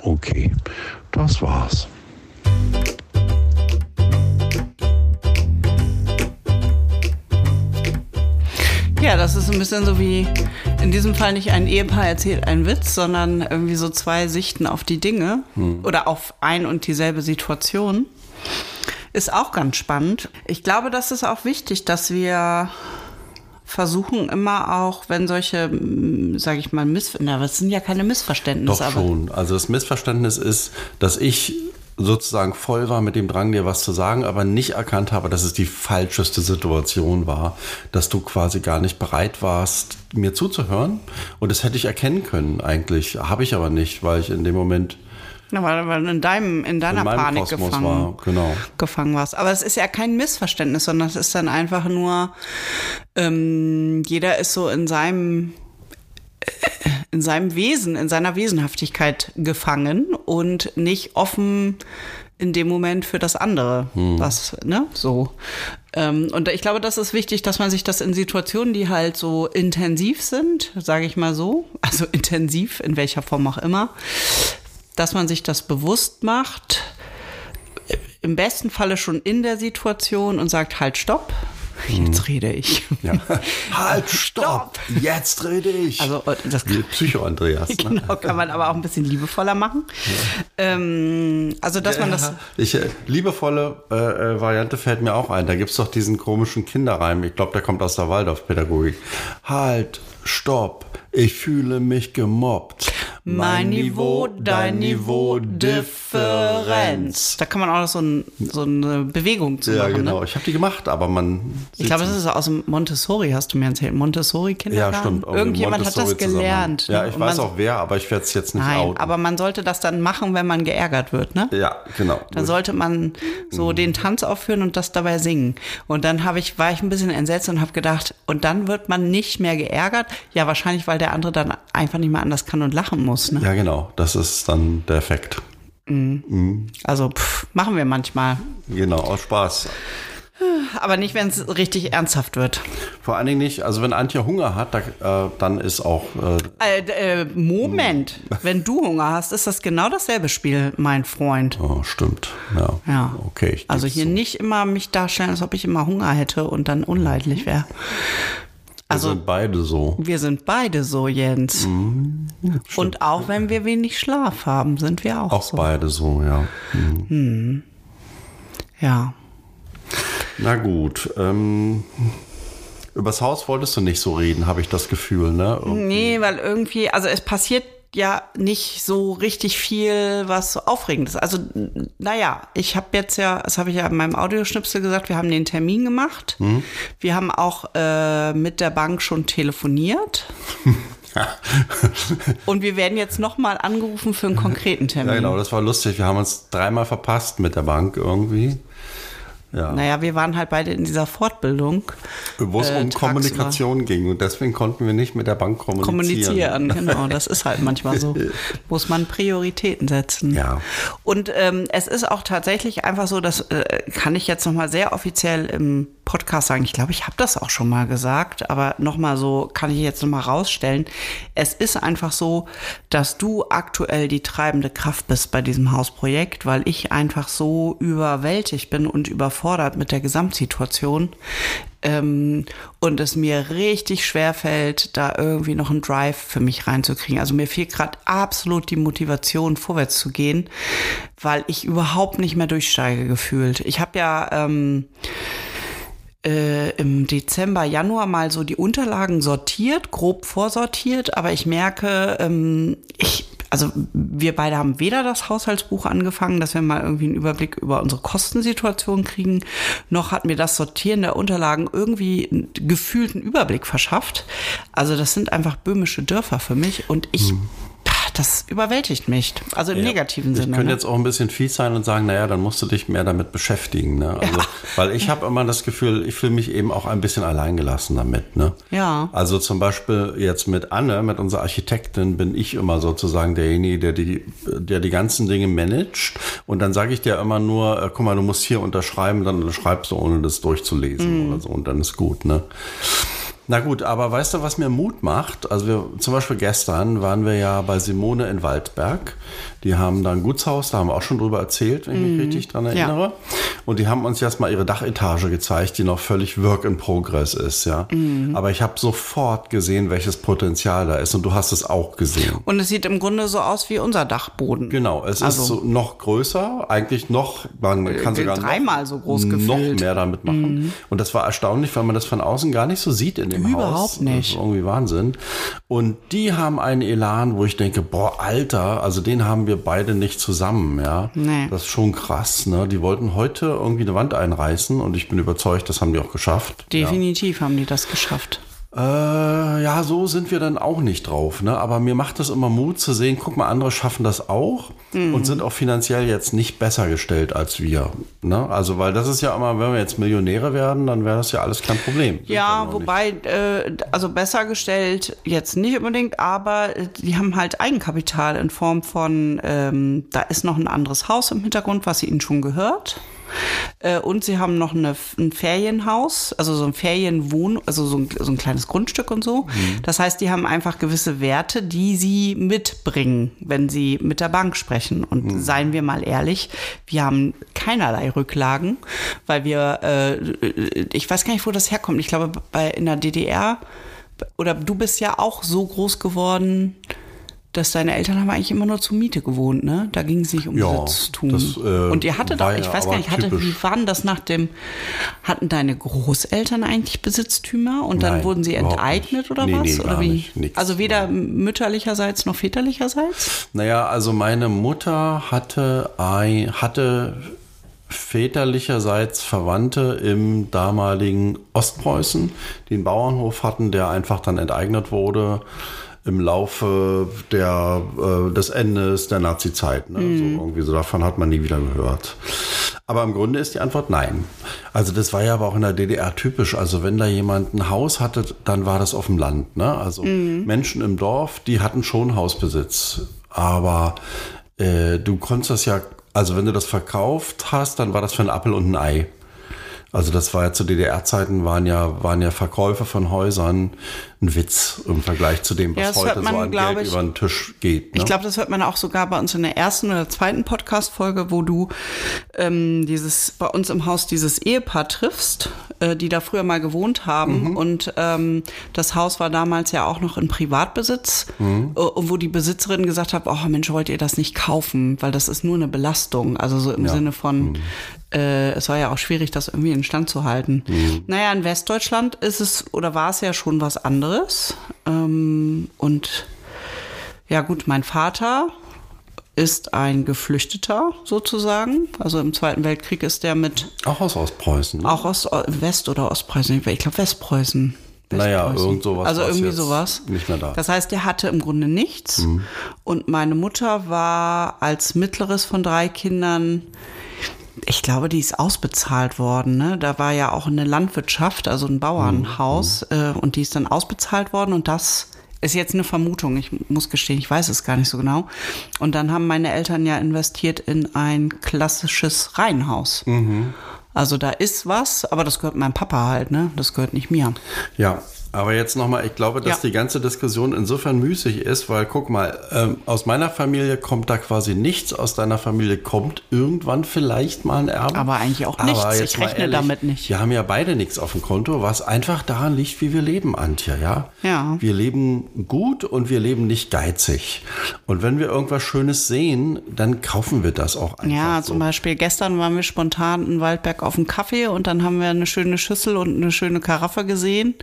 Okay, das war's. Ja, das ist ein bisschen so wie in diesem Fall nicht ein Ehepaar erzählt einen Witz, sondern irgendwie so zwei Sichten auf die Dinge hm. oder auf ein und dieselbe Situation. Ist auch ganz spannend. Ich glaube, das ist auch wichtig, dass wir versuchen immer auch, wenn solche, sage ich mal, Missverständnisse, das sind ja keine Missverständnisse. Doch schon. Also das Missverständnis ist, dass ich sozusagen voll war mit dem Drang, dir was zu sagen, aber nicht erkannt habe, dass es die falscheste Situation war, dass du quasi gar nicht bereit warst, mir zuzuhören. Und das hätte ich erkennen können eigentlich, habe ich aber nicht, weil ich in dem Moment na, weil, du in, deinem, in deiner in Panik gefangen, war, genau. gefangen warst. Aber es ist ja kein Missverständnis, sondern es ist dann einfach nur, ähm, jeder ist so in seinem in seinem Wesen, in seiner Wesenhaftigkeit gefangen und nicht offen in dem Moment für das andere. Hm. Was, ne, so. Ähm, und ich glaube, das ist wichtig, dass man sich das in Situationen, die halt so intensiv sind, sage ich mal so, [LAUGHS] also intensiv, in welcher Form auch immer, dass man sich das bewusst macht, im besten Falle schon in der Situation und sagt, halt, stopp, jetzt hm. rede ich. Ja. [LAUGHS] halt, stopp, jetzt rede ich. Also das Wie Psycho-Andreas. Ne? Genau, kann man aber auch ein bisschen liebevoller machen. Ja. Ähm, also, dass ja, man das... Ich, äh, liebevolle äh, äh, Variante fällt mir auch ein. Da gibt es doch diesen komischen Kinderreim. Ich glaube, der kommt aus der Waldorfpädagogik. Halt, stopp, ich fühle mich gemobbt. Mein Niveau, dein Niveau, Differenz. Da kann man auch so, ein, so eine Bewegung zu ja, machen. Ja, genau. Ne? Ich habe die gemacht, aber man. Ich glaube, es ist aus dem Montessori, hast du mir erzählt. Montessori-Kindergarten. Ja, stimmt. Irgendjemand hat das gelernt. Ne? Ja, ich weiß auch wer, aber ich werde es jetzt nicht Nein, outen. aber man sollte das dann machen, wenn man geärgert wird, ne? Ja, genau. Dann sollte man so mhm. den Tanz aufführen und das dabei singen. Und dann habe ich, war ich ein bisschen entsetzt und habe gedacht, und dann wird man nicht mehr geärgert. Ja, wahrscheinlich, weil der andere dann einfach nicht mehr anders kann und lachen muss. Ne? Ja, genau. Das ist dann der Effekt. Mhm. Mhm. Also pff, machen wir manchmal. Genau, aus Spaß. Aber nicht, wenn es richtig ernsthaft wird. Vor allen Dingen nicht, also wenn Antje Hunger hat, da, äh, dann ist auch. Äh, äh, äh Moment, [LAUGHS] wenn du Hunger hast, ist das genau dasselbe Spiel, mein Freund. Oh, stimmt. Ja. ja. Okay. Also hier so. nicht immer mich darstellen, als ob ich immer Hunger hätte und dann unleidlich wäre. Also, wir sind beide so. Wir sind beide so, Jens. Mhm. Und auch wenn wir wenig Schlaf haben, sind wir auch, auch so. Auch beide so, ja. Mhm. Hm. Ja. Na gut. Ähm, übers Haus wolltest du nicht so reden, habe ich das Gefühl, ne? Irgendwie. Nee, weil irgendwie, also es passiert ja nicht so richtig viel, was so aufregend ist. Also, naja, ich habe jetzt ja, das habe ich ja in meinem Audioschnipsel gesagt, wir haben den Termin gemacht. Mhm. Wir haben auch äh, mit der Bank schon telefoniert. [LAUGHS] Und wir werden jetzt nochmal angerufen für einen konkreten Termin. Ja, genau, das war lustig. Wir haben uns dreimal verpasst mit der Bank irgendwie. Ja. Naja, wir waren halt beide in dieser Fortbildung. Wo es äh, um. Kommunikation ging und deswegen konnten wir nicht mit der Bank kommunizieren. Kommunizieren, [LAUGHS] genau. Das ist halt manchmal so. Muss man Prioritäten setzen. Ja. Und ähm, es ist auch tatsächlich einfach so, das äh, kann ich jetzt nochmal sehr offiziell im Podcast sagen. Ich glaube, ich habe das auch schon mal gesagt, aber nochmal so kann ich jetzt nochmal rausstellen. Es ist einfach so, dass du aktuell die treibende Kraft bist bei diesem Hausprojekt, weil ich einfach so überwältigt bin und überfordert mit der Gesamtsituation. Ähm, und es mir richtig schwer fällt, da irgendwie noch einen Drive für mich reinzukriegen. Also mir fehlt gerade absolut die Motivation, vorwärts zu gehen, weil ich überhaupt nicht mehr durchsteige gefühlt. Ich habe ja ähm, äh, im Dezember, Januar mal so die Unterlagen sortiert, grob vorsortiert, aber ich merke, ähm, ich, also wir beide haben weder das Haushaltsbuch angefangen, dass wir mal irgendwie einen Überblick über unsere Kostensituation kriegen, noch hat mir das Sortieren der Unterlagen irgendwie einen gefühlten Überblick verschafft. Also das sind einfach böhmische Dörfer für mich. Und ich das überwältigt mich. Also im Ja. negativen Ich Sinne. könnte ne? jetzt auch ein bisschen fies sein und sagen, naja, dann musst du dich mehr damit beschäftigen. Ne? Also, Weil ich habe immer das Gefühl, ich fühle mich eben auch ein bisschen alleingelassen damit. Ne? Ja. Also zum Beispiel jetzt mit Anne, mit unserer Architektin, bin ich immer sozusagen derjenige, der die, der die ganzen Dinge managt. Und dann sage ich dir immer nur, äh, guck mal, du musst hier unterschreiben, dann unterschreibst du, ohne das durchzulesen Mhm. oder so. Und dann ist gut. Ne? Na gut, aber weißt du, was mir Mut macht? Also wir, zum Beispiel gestern waren wir ja bei Simone in Waldberg. Die haben da ein Gutshaus, da haben wir auch schon drüber erzählt, wenn ich mich richtig dran erinnere. Und die haben uns jetzt mal ihre Dachetage gezeigt, die noch völlig Work in Progress ist, ja. Aber ich habe sofort gesehen, welches Potenzial da ist und du hast es auch gesehen. Und es sieht im Grunde so aus wie unser Dachboden. Genau, es Also- ist so noch größer, eigentlich noch, man kann sogar dreimal noch, so groß noch gefühlt. Mehr damit machen. Und das war erstaunlich, weil man das von außen gar nicht so sieht in dem Haus. Überhaupt nicht. Das ist irgendwie Wahnsinn. Und die haben einen Elan, wo ich denke, boah, Alter, also den haben wir beide nicht zusammen, ja. Nee. Das ist schon krass, ne? Die wollten heute irgendwie eine Wand einreißen und ich bin überzeugt, das haben die auch geschafft. Ja. Definitiv haben die das geschafft. Äh, ja, so sind wir dann auch nicht drauf. Ne? Aber mir macht es immer Mut zu sehen, guck mal, andere schaffen das auch Mhm. und sind auch finanziell jetzt nicht besser gestellt als wir. Ne? Also, weil das ist ja immer, wenn wir jetzt Millionäre werden, dann wäre das ja alles kein Problem. Ja, wobei, äh, also besser gestellt jetzt nicht unbedingt, aber die haben halt Eigenkapital in Form von, ähm, da ist noch ein anderes Haus im Hintergrund, was ihnen schon gehört. Äh, und sie haben noch eine, ein Ferienhaus, also so ein Ferienwohn, also so ein, so ein kleines Grundstück und so. Das heißt, die haben einfach gewisse Werte, die sie mitbringen, wenn sie mit der Bank sprechen. Und seien wir mal ehrlich, wir haben keinerlei Rücklagen, weil wir, äh, ich weiß gar nicht, wo das herkommt. Ich glaube, bei, in der DDR, oder du bist ja auch so groß geworden, dass deine Eltern haben eigentlich immer nur zur Miete gewohnt, ne? Da ging es nicht um Ja, Besitztum. das, äh, und ihr hattet auch, ich weiß gar nicht, hatte, wie war denn das nach dem, hatten deine Großeltern eigentlich Besitztümer und dann Nein, wurden sie enteignet oder Nee, was? nee, oder wie? nicht, also weder mütterlicherseits noch väterlicherseits? Naja, also meine Mutter hatte, ein, hatte väterlicherseits Verwandte im damaligen Ostpreußen, die einen Bauernhof hatten, der einfach dann enteignet wurde im Laufe der, äh, des Endes der Nazi-Zeit. Ne? So irgendwie so davon hat man nie wieder gehört. Aber im Grunde ist die Antwort nein. Also das war ja aber auch in der DDR typisch. Also wenn da jemand ein Haus hatte, dann war das auf dem Land. Ne? Also Menschen im Dorf, die hatten schon Hausbesitz. Aber äh, du konntest das ja, also wenn du das verkauft hast, dann war das für ein Appel und ein Ei. Also das war ja zu DDR-Zeiten waren ja, waren ja Verkäufe von Häusern ein Witz im Vergleich zu dem, was Ja, heute man, so an Geld ich- über den Tisch geht. Ne? Ich glaube, das hört man auch sogar bei uns in der ersten oder zweiten Podcast-Folge, wo du ähm, dieses bei uns im Haus dieses Ehepaar triffst, äh, die da früher mal gewohnt haben. Und ähm, das Haus war damals ja auch noch in Privatbesitz. Äh, und wo die Besitzerin gesagt hat, oh Mensch, wollt ihr das nicht kaufen, weil das ist nur eine Belastung. Also so im Sinne von, äh, es war ja auch schwierig, das irgendwie in Stand zu halten. Naja, in Westdeutschland ist es oder war es ja schon was anderes. Ähm, und ja gut, mein Vater ist ein Geflüchteter sozusagen. Also im Zweiten Weltkrieg ist der mit, auch aus Ostpreußen. Ne? auch aus West- oder Ostpreußen, ich glaube Westpreußen. Naja, irgend sowas, Also irgendwie sowas. nicht mehr da. Das heißt, der hatte im Grunde nichts. Mhm. Und meine Mutter war als mittleres von drei Kindern, ich glaube, die ist ausbezahlt worden. Ne? Da war ja auch eine Landwirtschaft, also ein Bauernhaus. Mhm. Äh, und die ist dann ausbezahlt worden. Und das ist jetzt eine Vermutung. Ich muss gestehen, ich weiß es gar nicht so genau. Und dann haben meine Eltern ja investiert in ein klassisches Reihenhaus. Mhm. Also da ist was, aber das gehört meinem Papa halt, ne? Das gehört nicht mir. Ja, aber jetzt nochmal, ich glaube, dass Ja. die ganze Diskussion insofern müßig ist, weil guck mal, ähm, aus meiner Familie kommt da quasi nichts, aus deiner Familie kommt irgendwann vielleicht mal ein Erbe. Aber eigentlich auch nichts. Ich jetzt mal rechne damit nicht. Wir haben ja beide nichts auf dem Konto, was einfach daran liegt, wie wir leben, Antje, ja? Ja. Wir leben gut und wir leben nicht geizig. Und wenn wir irgendwas Schönes sehen, dann kaufen wir das auch einfach Ja, so. zum Beispiel gestern waren wir spontan in Waldberg auf dem Kaffee und dann haben wir eine schöne Schüssel und eine schöne Karaffe gesehen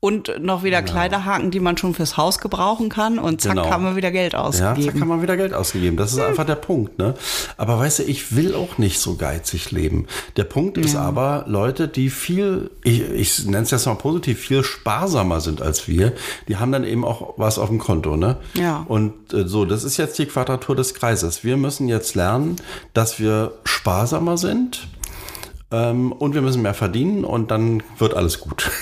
und noch wieder Kleiderhaken, die man schon fürs Haus gebrauchen kann und zack, Genau. haben wir wieder Geld Ja, ausgegeben. da kann man wieder Geld ausgegeben. Das ist einfach der Punkt. Ne? Aber weißt du, ich will auch nicht so geizig leben. Der Punkt ist aber, Leute, die viel, ich, ich nenne es jetzt mal positiv, viel sparsamer sind als wir, die haben dann eben auch was auf dem Konto. Ne? Ja. Und äh, so, das ist jetzt die Quadratur des Kreises. Wir müssen jetzt lernen, dass wir sparsamer sind. Ähm, und wir müssen mehr verdienen und dann wird alles gut. [LAUGHS]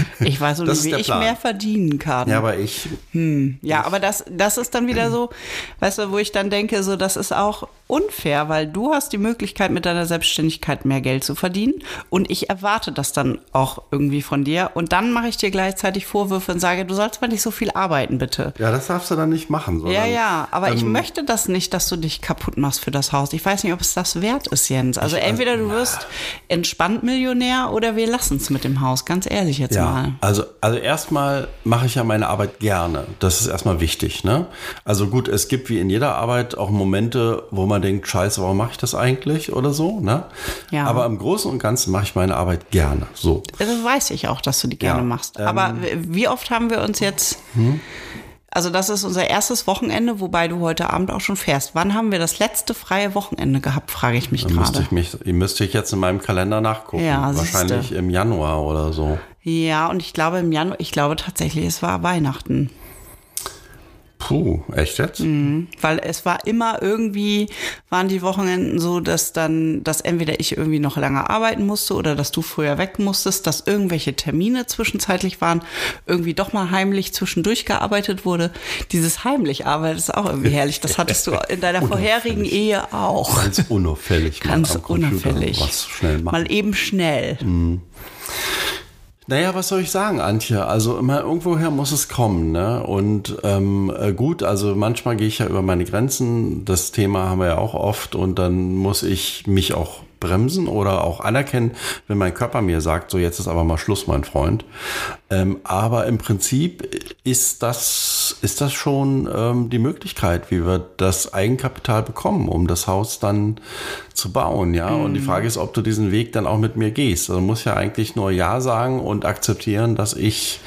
[LAUGHS] Ich weiß auch nicht, wie ich Plan. mehr verdienen kann. ja, aber ich, Ja, aber das, das ist dann wieder so, weißt du, wo ich dann denke, so, das ist auch unfair, weil du hast die Möglichkeit, mit deiner Selbstständigkeit mehr Geld zu verdienen und ich erwarte das dann auch irgendwie von dir und dann mache ich dir gleichzeitig Vorwürfe und sage, du sollst mal nicht so viel arbeiten, bitte. ja, das darfst du dann nicht machen. Sondern, Ja, ja, aber ich ähm, möchte das nicht, dass du dich kaputt machst für das Haus. Ich weiß nicht, ob es das wert ist, Jens. Also entweder du wirst entspannt Millionär oder wir lassen es mit dem Haus, ganz ehrlich jetzt Ja, mal. also, also erstmal mache ich ja meine Arbeit gerne. Das ist erstmal wichtig. Ne? Also gut, es gibt wie in jeder Arbeit auch Momente, wo man denkt, scheiße, warum mache ich das eigentlich oder so. Ne? Ja. Aber im Großen und Ganzen mache ich meine Arbeit gerne. So. Das weiß ich auch, dass du die gerne Ja, machst. ähm, Aber w- wie oft haben wir uns jetzt. Also, das ist unser erstes Wochenende, wobei du heute Abend auch schon fährst. Wann haben wir das letzte freie Wochenende gehabt, frage ich mich Da müsste gerade. ich mich, müsste ich jetzt in meinem Kalender nachgucken. Ja, siehste. Wahrscheinlich im Januar oder so. Ja, und ich glaube im Januar, ich glaube tatsächlich, es war Weihnachten. Puh, echt jetzt? Mhm. Weil es war immer irgendwie, waren die Wochenenden so, dass dann, dass entweder ich irgendwie noch länger arbeiten musste oder dass du früher weg musstest, dass irgendwelche Termine zwischenzeitlich waren, irgendwie doch mal heimlich zwischendurch gearbeitet wurde. Dieses heimlich Arbeiten ist auch irgendwie herrlich. Das hattest du [LAUGHS] in deiner vorherigen Ehe auch. Ganz unauffällig. Ganz unauffällig. Was schnell machen. Mal eben schnell. Naja, was soll ich sagen, Antje? Also immer irgendwoher muss es kommen, ne? Und ähm, äh, gut, also manchmal gehe ich ja über meine Grenzen. Das Thema haben wir ja auch oft und dann muss ich mich auch bremsen oder auch anerkennen, wenn mein Körper mir sagt, so jetzt ist aber mal Schluss, mein Freund. Ähm, aber im Prinzip ist das, ist das schon ähm, die Möglichkeit, wie wir das Eigenkapital bekommen, um das Haus dann zu bauen, ja. Und die Frage ist, ob du diesen Weg dann auch mit mir gehst. Also du musst ja eigentlich nur Ja sagen und akzeptieren, dass ich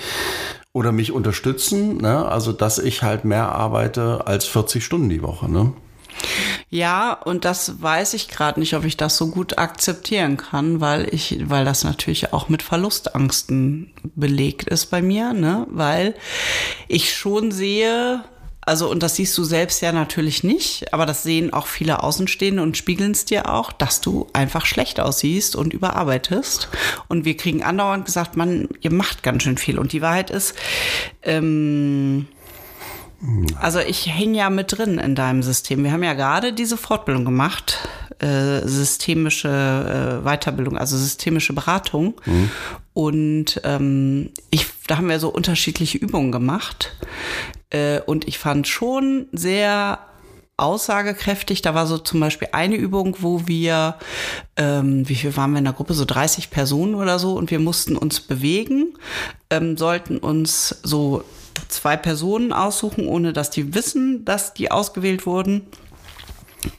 oder mich unterstützen, ne? also dass ich halt mehr arbeite als 40 Stunden die Woche. Ne? Ja, und das weiß ich gerade nicht, ob ich das so gut akzeptieren kann, weil ich, weil das natürlich auch mit Verlustangsten belegt ist bei mir, ne? Weil ich schon sehe, also, und das siehst du selbst ja natürlich nicht, aber das sehen auch viele Außenstehende und spiegeln es dir auch, dass du einfach schlecht aussiehst und überarbeitest. Und wir kriegen andauernd gesagt, man, ihr macht ganz schön viel. Und die Wahrheit ist, ähm, also ich hänge ja mit drin in deinem System. Wir haben ja gerade diese Fortbildung gemacht, äh, systemische äh, Weiterbildung, also systemische Beratung. Und ähm, ich, da haben wir so unterschiedliche Übungen gemacht. Äh, und ich fand schon sehr aussagekräftig. Da war so zum Beispiel eine Übung, wo wir, ähm, wie viel waren wir in der Gruppe? So 30 Personen oder so. Und wir mussten uns bewegen, ähm, sollten uns so zwei Personen aussuchen, ohne dass die wissen, dass die ausgewählt wurden.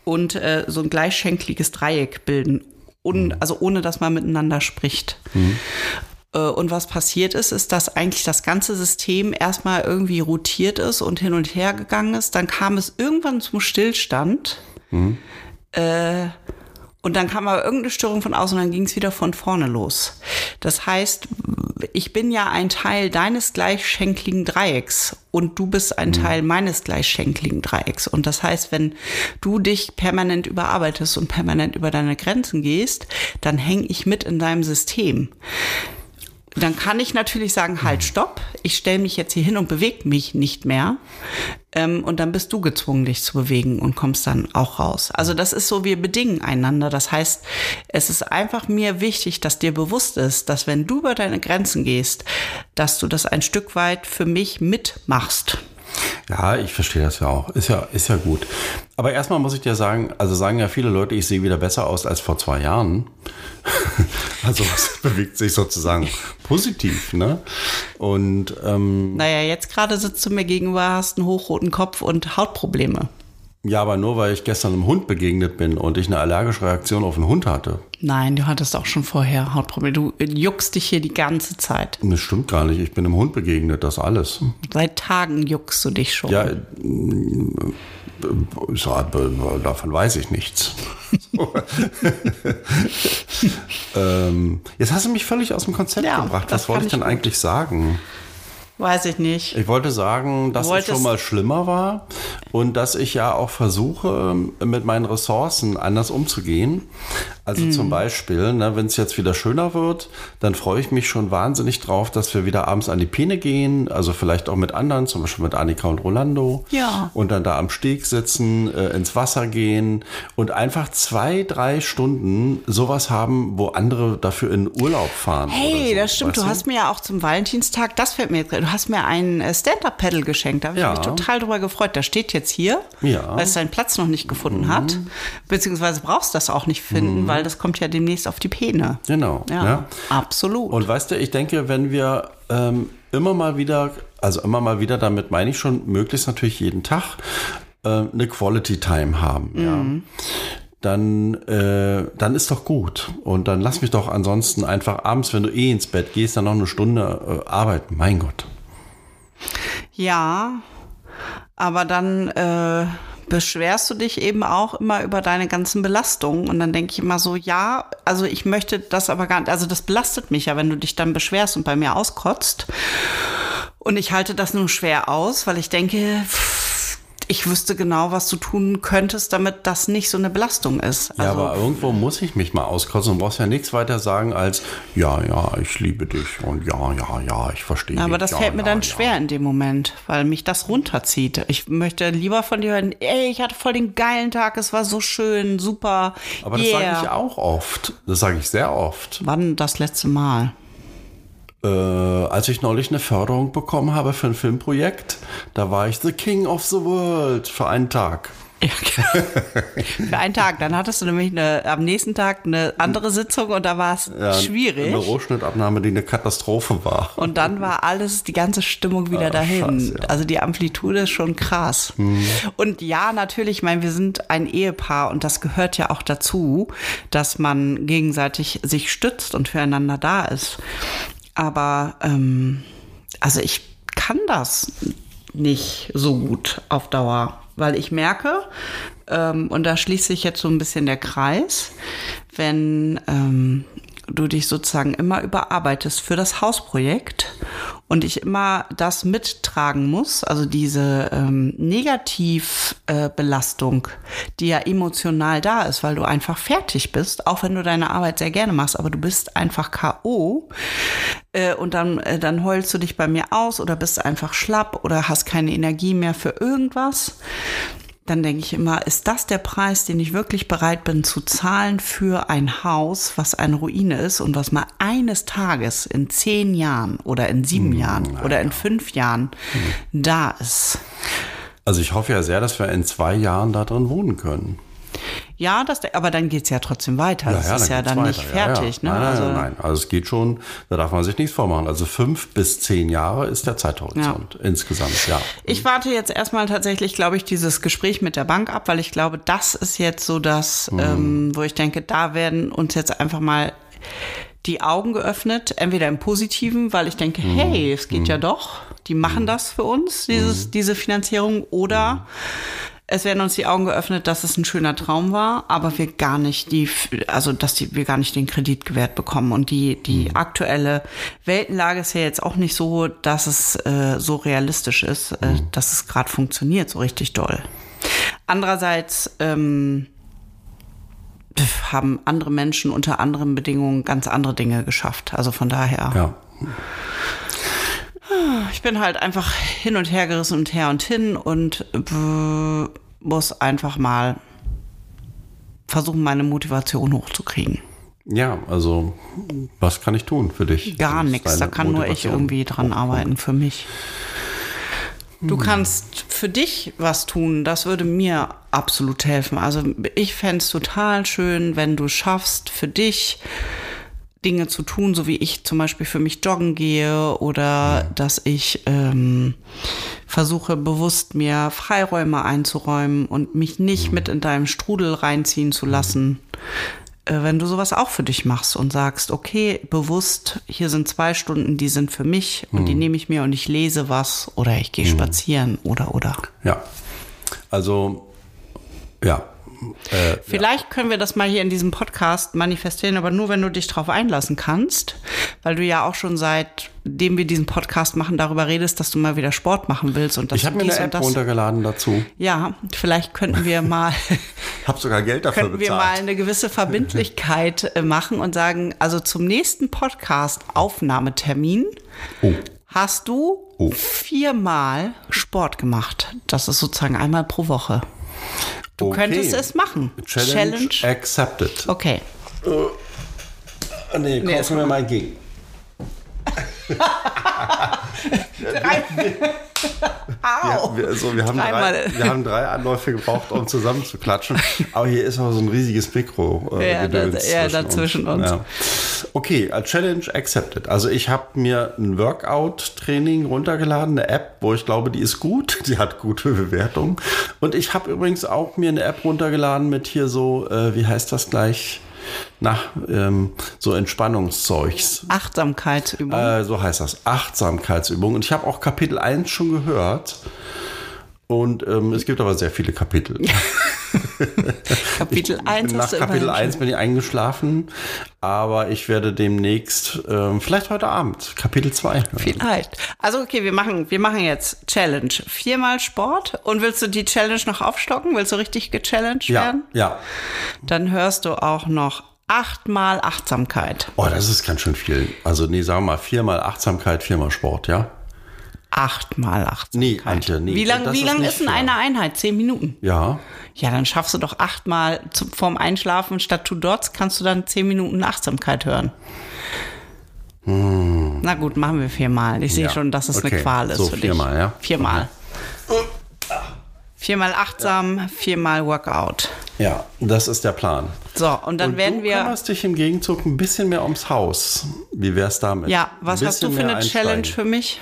Und äh, so ein gleichschenkliges Dreieck bilden. Un, also ohne dass man miteinander spricht. Äh, Und was passiert ist, ist, dass eigentlich das ganze System erstmal irgendwie rotiert ist und hin und her gegangen ist. Dann kam es irgendwann zum Stillstand. Äh, Und dann kam aber irgendeine Störung von außen und dann ging es wieder von vorne los. Das heißt, ich bin ja ein Teil deines gleichschenkligen Dreiecks und du bist ein Teil meines gleichschenkligen Dreiecks. Und das heißt, wenn du dich permanent überarbeitest und permanent über deine Grenzen gehst, dann hänge ich mit in deinem System. Dann kann ich natürlich sagen, halt, stopp, ich stelle mich jetzt hier hin und bewege mich nicht mehr. Ähm, und dann bist du gezwungen, dich zu bewegen und kommst dann auch raus. Also das ist so, wir bedingen einander. Das heißt, es ist einfach mir wichtig, dass dir bewusst ist, dass wenn du über deine Grenzen gehst, dass du das ein Stück weit für mich mitmachst. Ja, ich verstehe das ja auch. Ist ja, ist ja gut. Aber erstmal muss ich dir sagen, also sagen ja viele Leute, ich sehe wieder besser aus als vor zwei Jahren. [LAUGHS] also es [LAUGHS] bewegt sich sozusagen positiv, ne? Und ähm, Naja, jetzt gerade sitzt du mir gegenüber, hast einen hochroten Kopf und Hautprobleme. Ja, aber nur weil ich gestern einem Hund begegnet bin und ich eine allergische Reaktion auf einen Hund hatte. Nein, du hattest auch schon vorher Hautprobleme. Du juckst dich hier die ganze Zeit. Das stimmt gar nicht. Ich bin einem Hund begegnet, das alles. Seit Tagen juckst du dich schon. Ja, äh, äh, äh, davon weiß ich nichts. [LAUGHS] [LAUGHS] ähm, jetzt hast du mich völlig aus dem Konzept Ja, gebracht. Was wollte ich denn eigentlich sagen? Weiß ich nicht. Ich wollte sagen, dass es schon mal schlimmer war und dass ich ja auch versuche, mit meinen Ressourcen anders umzugehen. Also Mhm. zum Beispiel, ne, wenn es jetzt wieder schöner wird, dann freue ich mich schon wahnsinnig drauf, dass wir wieder abends an die Peene gehen. Also vielleicht auch mit anderen, zum Beispiel mit Annika und Rolando. Ja. Und dann da am Steg sitzen, äh, ins Wasser gehen und einfach zwei, drei Stunden sowas haben, wo andere dafür in Urlaub fahren. Hey, so, das stimmt. Du hast mir ja auch zum Valentinstag, das fällt mir jetzt gerade, du hast mir ein äh, Stand-Up-Pedal geschenkt. Da habe ich Ja. mich total drüber gefreut. Das steht jetzt hier, Ja. Mhm. weil es seinen Platz noch nicht gefunden hat. Beziehungsweise brauchst du das auch nicht finden, weil das kommt ja demnächst auf die Peene. Genau. Ja, ja. absolut. Und weißt du, ich denke, wenn wir ähm, immer mal wieder, also immer mal wieder, damit meine ich schon möglichst natürlich jeden Tag, äh, eine Quality Time haben, ja. Dann, äh, dann ist doch gut. Und dann lass mich doch ansonsten einfach abends, wenn du eh ins Bett gehst, dann noch eine Stunde äh, arbeiten. Mein Gott. Ja, aber dann äh, beschwerst du dich eben auch immer über deine ganzen Belastungen. Und dann denke ich immer so, ja, also ich möchte das aber gar nicht, also das belastet mich ja, wenn du dich dann beschwerst und bei mir auskotzt. Und ich halte das nur schwer aus, weil ich denke, pff, ich wüsste genau, was du tun könntest, damit das nicht so eine Belastung ist. Ja, Also, aber irgendwo muss ich mich mal auskotzen und brauchst ja nichts weiter sagen als, ja, ja, ich liebe dich und ja, ja, ja, ich verstehe aber dich. das ja, fällt mir ja, dann ja. schwer in dem Moment, weil mich das runterzieht. Ich möchte lieber von dir hören, ey, ich hatte voll den geilen Tag, es war so schön, super. Aber das yeah. sage ich auch oft. Das sage ich sehr oft. Wann das letzte Mal? Äh, als ich neulich eine Förderung bekommen habe für ein Filmprojekt, da war ich the King of the World für einen Tag. Ja, [LAUGHS] Für einen Tag. Dann hattest du nämlich eine, am nächsten Tag eine andere Sitzung und da war es schwierig. Eine Rohschnittabnahme, die eine Katastrophe war. Und dann war alles, die ganze Stimmung wieder Ah, dahin. krass, ja. Also die Amplitude ist schon krass. Und ja, natürlich, ich meine, wir sind ein Ehepaar und das gehört ja auch dazu, dass man gegenseitig sich stützt und füreinander da ist. Aber ähm, also ich kann das nicht so gut auf Dauer, weil ich merke, ähm, und da schließt sich jetzt so ein bisschen der Kreis, wenn ähm, du dich sozusagen immer überarbeitest für das Hausprojekt und ich immer das mittragen muss, also diese ähm, Negativbelastung, die ja emotional da ist, weil du einfach fertig bist, auch wenn du deine Arbeit sehr gerne machst, aber du bist einfach K.O. Äh, und dann, äh, dann heulst du dich bei mir aus oder bist einfach schlapp oder hast keine Energie mehr für irgendwas dann denke ich immer, ist das der Preis, den ich wirklich bereit bin zu zahlen für ein Haus, was eine Ruine ist und was mal eines Tages in zehn Jahren oder in sieben Jahren oder in fünf Jahren da ist? Also ich hoffe ja sehr, dass wir in zwei Jahren da drin wohnen können. Ja, das, aber dann geht's ja trotzdem weiter. das ist ja dann weiter. nicht fertig. Ja, ja. Ne? Nein, nein, also, nein. Also es geht schon, da darf man sich nichts vormachen. Also fünf bis zehn Jahre ist der Zeithorizont insgesamt, ja. Ich warte jetzt erstmal tatsächlich, glaube ich, dieses Gespräch mit der Bank ab, weil ich glaube, das ist jetzt so das, ähm, wo ich denke, da werden uns jetzt einfach mal die Augen geöffnet, entweder im Positiven, weil ich denke, hey, es geht ja doch, die machen das für uns, dieses, diese Finanzierung, oder es werden uns die Augen geöffnet, dass es ein schöner Traum war, aber wir gar nicht die, also dass die, wir gar nicht den Kredit gewährt bekommen. Und die, die aktuelle Weltenlage ist ja jetzt auch nicht so, dass es äh, so realistisch ist, äh, dass es gerade funktioniert, so richtig doll. Andererseits ähm, haben andere Menschen unter anderen Bedingungen ganz andere Dinge geschafft. Also von daher. Ja. Ich bin halt einfach hin und her gerissen und her und hin und äh, muss einfach mal versuchen, meine Motivation hochzukriegen. Ja, also was kann ich tun für dich? Gar nichts. Da kann nur ich Motivation. irgendwie dran arbeiten für mich. Du kannst für dich was tun, das würde mir absolut helfen. Also ich fände es total schön, wenn du schaffst, für dich Dinge zu tun, so wie ich zum Beispiel für mich joggen gehe oder dass ich ähm, versuche bewusst mir Freiräume einzuräumen und mich nicht mit in deinem Strudel reinziehen zu lassen. Äh, wenn du sowas auch für dich machst und sagst, okay, bewusst, hier sind zwei Stunden, die sind für mich und die nehme ich mir und ich lese was oder ich gehe spazieren oder oder. Ja. Also, ja. Äh, Vielleicht können wir das mal hier in diesem Podcast manifestieren, aber nur wenn du dich darauf einlassen kannst, weil du ja auch schon seitdem wir diesen Podcast machen darüber redest, dass du mal wieder Sport machen willst und dass ich habe mir eine und App das. runtergeladen dazu. Ja, vielleicht könnten wir mal [LAUGHS] Hab sogar Geld dafür könnten wir mal bezahlt. eine gewisse Verbindlichkeit äh, machen und sagen, also zum nächsten Podcast Aufnahmetermin Oh. hast du Oh. viermal Sport gemacht. Das ist sozusagen einmal pro Woche. Du Okay. könntest es machen. Challenge, accepted. Okay. Ah, nee, Nee, kauf mir mal gegen. Wir, also, wir, haben drei, Dreimal. wir haben drei Anläufe gebraucht, um zusammen zu klatschen. Aber hier ist auch so ein riesiges Mikro. Äh, Ja, da- ja, zwischen dazwischen uns. Ja. Okay, a Challenge accepted. Also ich habe mir ein Workout-Training runtergeladen, eine App, wo ich glaube, die ist gut. [LAUGHS] Die hat gute Bewertungen. Und ich habe übrigens auch mir eine App runtergeladen mit hier so, äh, wie heißt das gleich? Na, ähm, so Entspannungszeugs. Achtsamkeitsübung. Äh, so heißt das. Achtsamkeitsübung. Und ich habe auch Kapitel 1 schon gehört. Und ähm, es gibt aber sehr viele Kapitel. [LAUGHS] Kapitel 1 Nach Kapitel immerhin 1 bin ich eingeschlafen, aber ich werde demnächst, ähm, vielleicht heute Abend, Kapitel 2 hören. Vielleicht. Also okay, wir machen, wir machen jetzt Challenge. Viermal Sport. Und willst du die Challenge noch aufstocken? Willst du richtig gechallenged Ja, werden? ja. Dann hörst du auch noch achtmal Achtsamkeit. Oh, das ist ganz schön viel. Also, nee, sagen wir mal viermal Achtsamkeit, viermal Sport, ja? Achtmal Achtsamkeit. Nee, Antje, nee. Wie lang, das wie ist lang ist denn eine Einheit? Zehn Minuten. Ja. Ja, dann schaffst du doch achtmal zum, vorm Einschlafen statt Two Dots kannst du dann zehn Minuten Achtsamkeit hören. Na gut, machen wir viermal. Ich sehe Hm. Ja, schon, dass es okay. eine Qual ist So, für viermal, dich. ja? Viermal. Viermal achtsam, viermal Workout. Ja, das ist der Plan. So, und dann Und werden du wir. kümmerst dich im Gegenzug ein bisschen mehr ums Haus. Wie wär's damit? Ja, was hast du für eine Challenge für mich?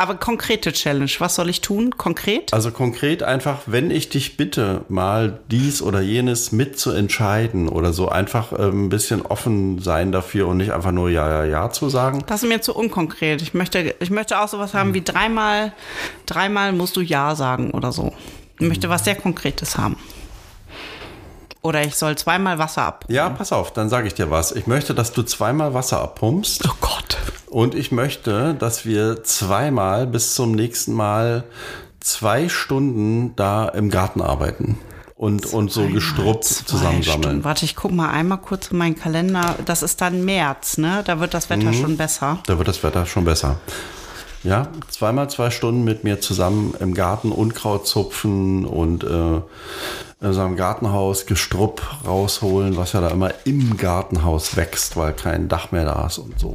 Aber konkrete Challenge. Was soll ich tun? Konkret? Also konkret einfach, wenn ich dich bitte, mal dies oder jenes mitzuentscheiden oder so, einfach ähm, ein bisschen offen sein dafür und nicht einfach nur Ja, ja, ja zu sagen. Das ist mir zu unkonkret. Ich möchte, ich möchte auch sowas haben wie dreimal, dreimal musst du Ja sagen oder so. Ich möchte was sehr Konkretes haben. Oder ich soll zweimal Wasser ab. Ja, pass auf, dann sage ich dir was. Ich möchte, dass du zweimal Wasser abpumpst Oh Gott. Und ich möchte, dass wir zweimal bis zum nächsten Mal zwei Stunden da im Garten arbeiten und, und so Gestrupp Zwei zusammensammeln. Stunden. Warte, ich guck mal einmal kurz in meinen Kalender. Das ist dann März, ne? Da wird das Wetter Mhm. schon besser. Da wird das Wetter schon besser. Ja, zweimal zwei Stunden mit mir zusammen im Garten Unkraut zupfen und äh, in einem Gartenhaus Gestrupp rausholen, was ja da immer im Gartenhaus wächst, weil kein Dach mehr da ist und so.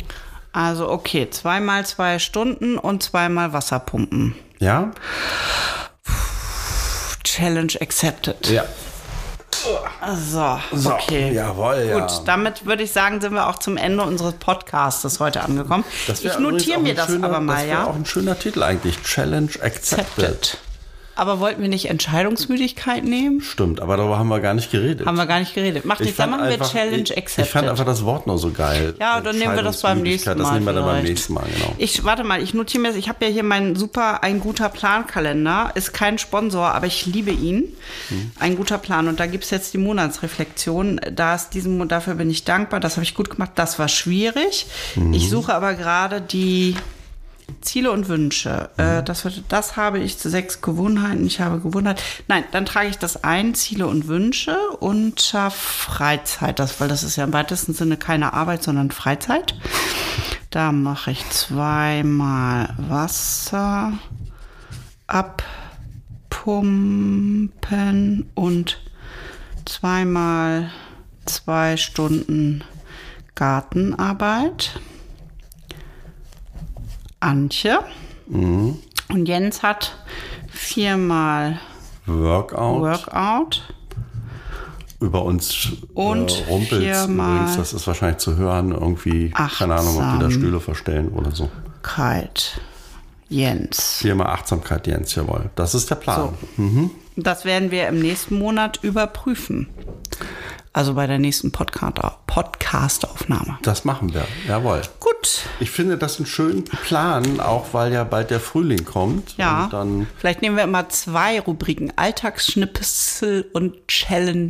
Also okay, zweimal zwei Stunden und zweimal Wasser pumpen. Ja? Challenge accepted. Ja. So, So, okay. jawohl, ja. Gut, damit würde ich sagen, sind wir auch zum Ende unseres Podcasts heute angekommen. Das ich notiere mir das schöner, aber mal, das ja. auch ein schöner Titel eigentlich. Challenge accepted. Accepted. Aber wollten wir nicht Entscheidungsmüdigkeit nehmen? Stimmt, aber darüber haben wir gar nicht geredet. Haben wir gar nicht geredet. Macht nichts, dann machen wir Challenge ich, accepted. Ich fand einfach das Wort nur so geil. Ja, dann nehmen wir das beim nächsten Mal. Das nehmen wir dann beim vielleicht. nächsten Mal, genau. Ich warte mal, ich notiere mir das. Ich habe ja hier meinen super ein guter Plan-Kalender. Ist kein Sponsor, aber ich liebe ihn. Hm. Ein guter Plan. Und da gibt es jetzt die Monatsreflexion. Da ist diesem, dafür bin ich dankbar. Das habe ich gut gemacht. Das war schwierig. Mhm. Ich suche aber gerade die Ziele und Wünsche. Äh, das, wird, das habe ich zu sechs Gewohnheiten. Ich habe Gewohnheiten. Nein, dann trage ich das ein, Ziele und Wünsche unter Freizeit. Das, weil das ist ja im weitesten Sinne keine Arbeit, sondern Freizeit. Da mache ich zweimal Wasser abpumpen und zweimal zwei Stunden Gartenarbeit. Antje. Und Jens hat viermal Workout. Workout. Über uns Und äh, rumpelt übrigens, das ist wahrscheinlich zu hören, irgendwie, keine Ahnung, ob die da. Stühle verstellen oder so. Kalt. Jens. Viermal Achtsamkeit, Jens, jawohl. Das ist der Plan. Das werden wir im nächsten Monat überprüfen. Also bei der nächsten Podcast- Podcast-Aufnahme. Das machen wir, jawohl. Gut. Ich finde das einen schönen Plan, auch weil ja bald der Frühling kommt. Ja. Vielleicht nehmen wir immer zwei Rubriken: Alltagsschnipsel und Challenge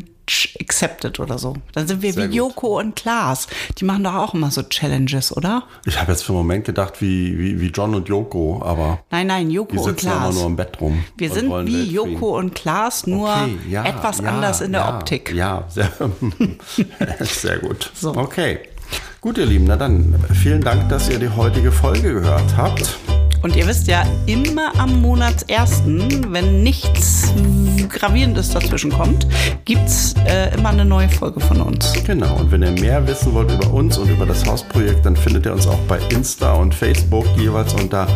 Accepted oder so. Dann sind wir Sehr wie gut. Joko und Klaas. Die machen doch auch immer so Challenges, oder? Ich habe jetzt für einen Moment gedacht, wie, wie, wie John und Joko, aber Nein, nein, Joko und sitzen ja immer Klaas. nur im Bett rum. Wir sind wie Weltfrieden. Joko und Klaas, nur Okay, ja, etwas ja, anders in der Optik. Ja, sehr, [LAUGHS] sehr gut. So. Okay. Gut, ihr Lieben, na dann vielen Dank, dass ihr die heutige Folge gehört habt. Und ihr wisst ja, immer am Monatsersten, wenn nichts Gravierendes dazwischen kommt, gibt es äh, immer eine neue Folge von uns. Genau, und wenn ihr mehr wissen wollt über uns und über das Hausprojekt, dann findet ihr uns auch bei Insta und Facebook jeweils unter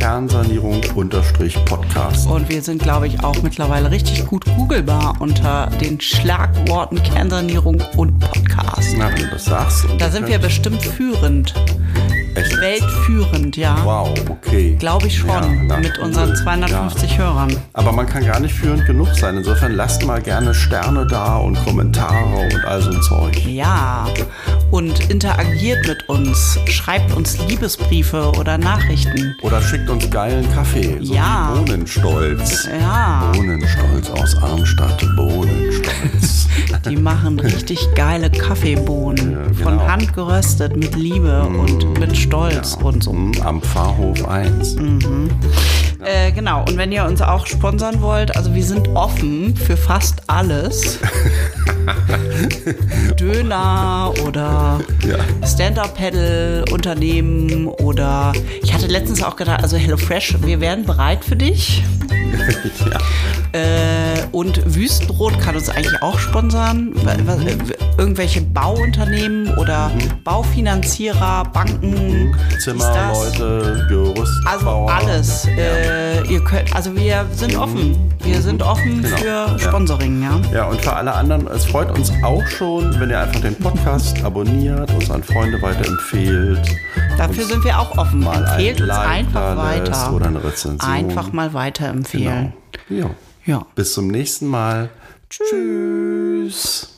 Kernsanierung-Podcast. Und wir sind, glaube ich, auch mittlerweile richtig gut googelbar unter den Schlagworten Kernsanierung und Podcast. Na, wenn du das sagst. Da sind wir bestimmt führend. Echt? Weltführend, ja. Wow, okay. Glaube ich schon. Ja, mit unseren cool. 250 Hörern. Aber man kann gar nicht führend genug sein. Insofern lasst mal gerne Sterne da und Kommentare und all so ein Zeug. Ja. Und interagiert mit uns. Schreibt uns Liebesbriefe oder Nachrichten. Oder schickt uns geilen Kaffee. So Ja. wie Bohnenstolz. Ja. Bohnenstolz aus Armstadt. Bohnenstolz. [LAUGHS] Die machen richtig geile Kaffeebohnen. Ja, genau. Von Hand geröstet mit Liebe und mit Stolz und so. Hm, Am Pfarrhof 1. Äh, genau, und wenn ihr uns auch sponsern wollt, also wir sind offen für fast alles. [LAUGHS] Döner oder Stand-Up-Pedal-Unternehmen oder ich hatte letztens auch gedacht, also HelloFresh, wir wären bereit für dich. [LAUGHS] ja. Äh, und Wüstenrot kann uns eigentlich auch sponsern. Äh, Irgendwelche Bauunternehmen oder Baufinanzierer, Banken. Zimmerleute, Gerüstbauer. Also alles. Äh, ihr könnt, also wir sind offen. Wir sind offen Genau. für Ja. Sponsoring, ja. Ja, und für alle anderen, es freut uns auch schon, wenn ihr einfach den Podcast abonniert, uns an Freunde weiterempfehlt. Dafür sind wir auch offen. mal ein Empfehlt uns Like einfach weiter. oder eine Rezension. Einfach mal weiterempfehlen. Genau. Ja. Ja. Bis zum nächsten Mal. Tschüss.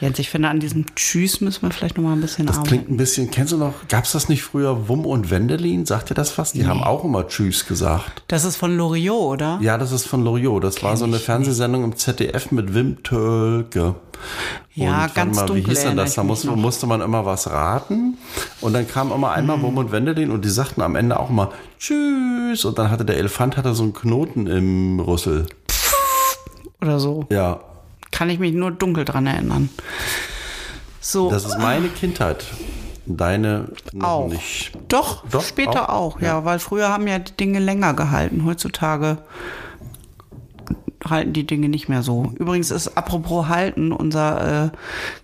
Jens, ich finde, an diesem Tschüss müssen wir vielleicht noch mal ein bisschen Das arbeiten. klingt ein bisschen, kennst du noch, gab es das nicht früher, Wum und Wendelin? Sagt ihr das fast? Die haben auch immer Tschüss gesagt. Das ist von Loriot, oder? Ja, das ist von Loriot. Das war so eine Fernsehsendung im ZDF mit Wim Tölke. Ja, warte ganz mal, dunkel Wie hieß denn das? Da musste. Mhm. musste man immer was raten. Und dann kam immer einmal Wum und Wendelin und die sagten am Ende auch mal Tschüss. Und dann hatte der Elefant hatte so einen Knoten im Rüssel. Oder so. Ja, Kann ich mich nur dunkel dran erinnern. So. das ist meine Kindheit. Deine Auch. nicht. Doch, Doch, später auch? auch, ja. weil früher haben ja die Dinge länger gehalten. Heutzutage halten die Dinge nicht mehr so. Übrigens ist apropos halten, unser äh,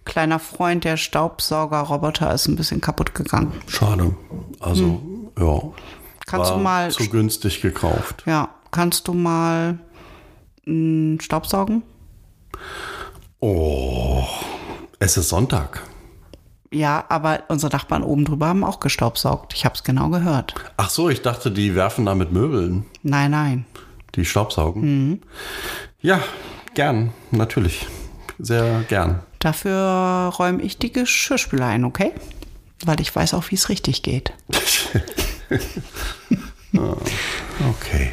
kleiner Freund, der Staubsaugerroboter, ist ein bisschen kaputt gegangen. Schade. Also, ja. Hm. Kannst war du mal- zu günstig gekauft. Ja, kannst du mal mh, Staubsaugen? Oh, es ist Sonntag. Ja, aber unsere Nachbarn oben drüber haben auch gestaubsaugt. Ich habe es genau gehört. Ach so, ich dachte, die werfen da mit Möbeln. Nein, nein. Die staubsaugen? Mhm. Ja, gern, natürlich. Sehr gern. Dafür räume ich die Geschirrspüler ein, okay? Weil ich weiß auch, wie es richtig geht. [LAUGHS] Ah, okay.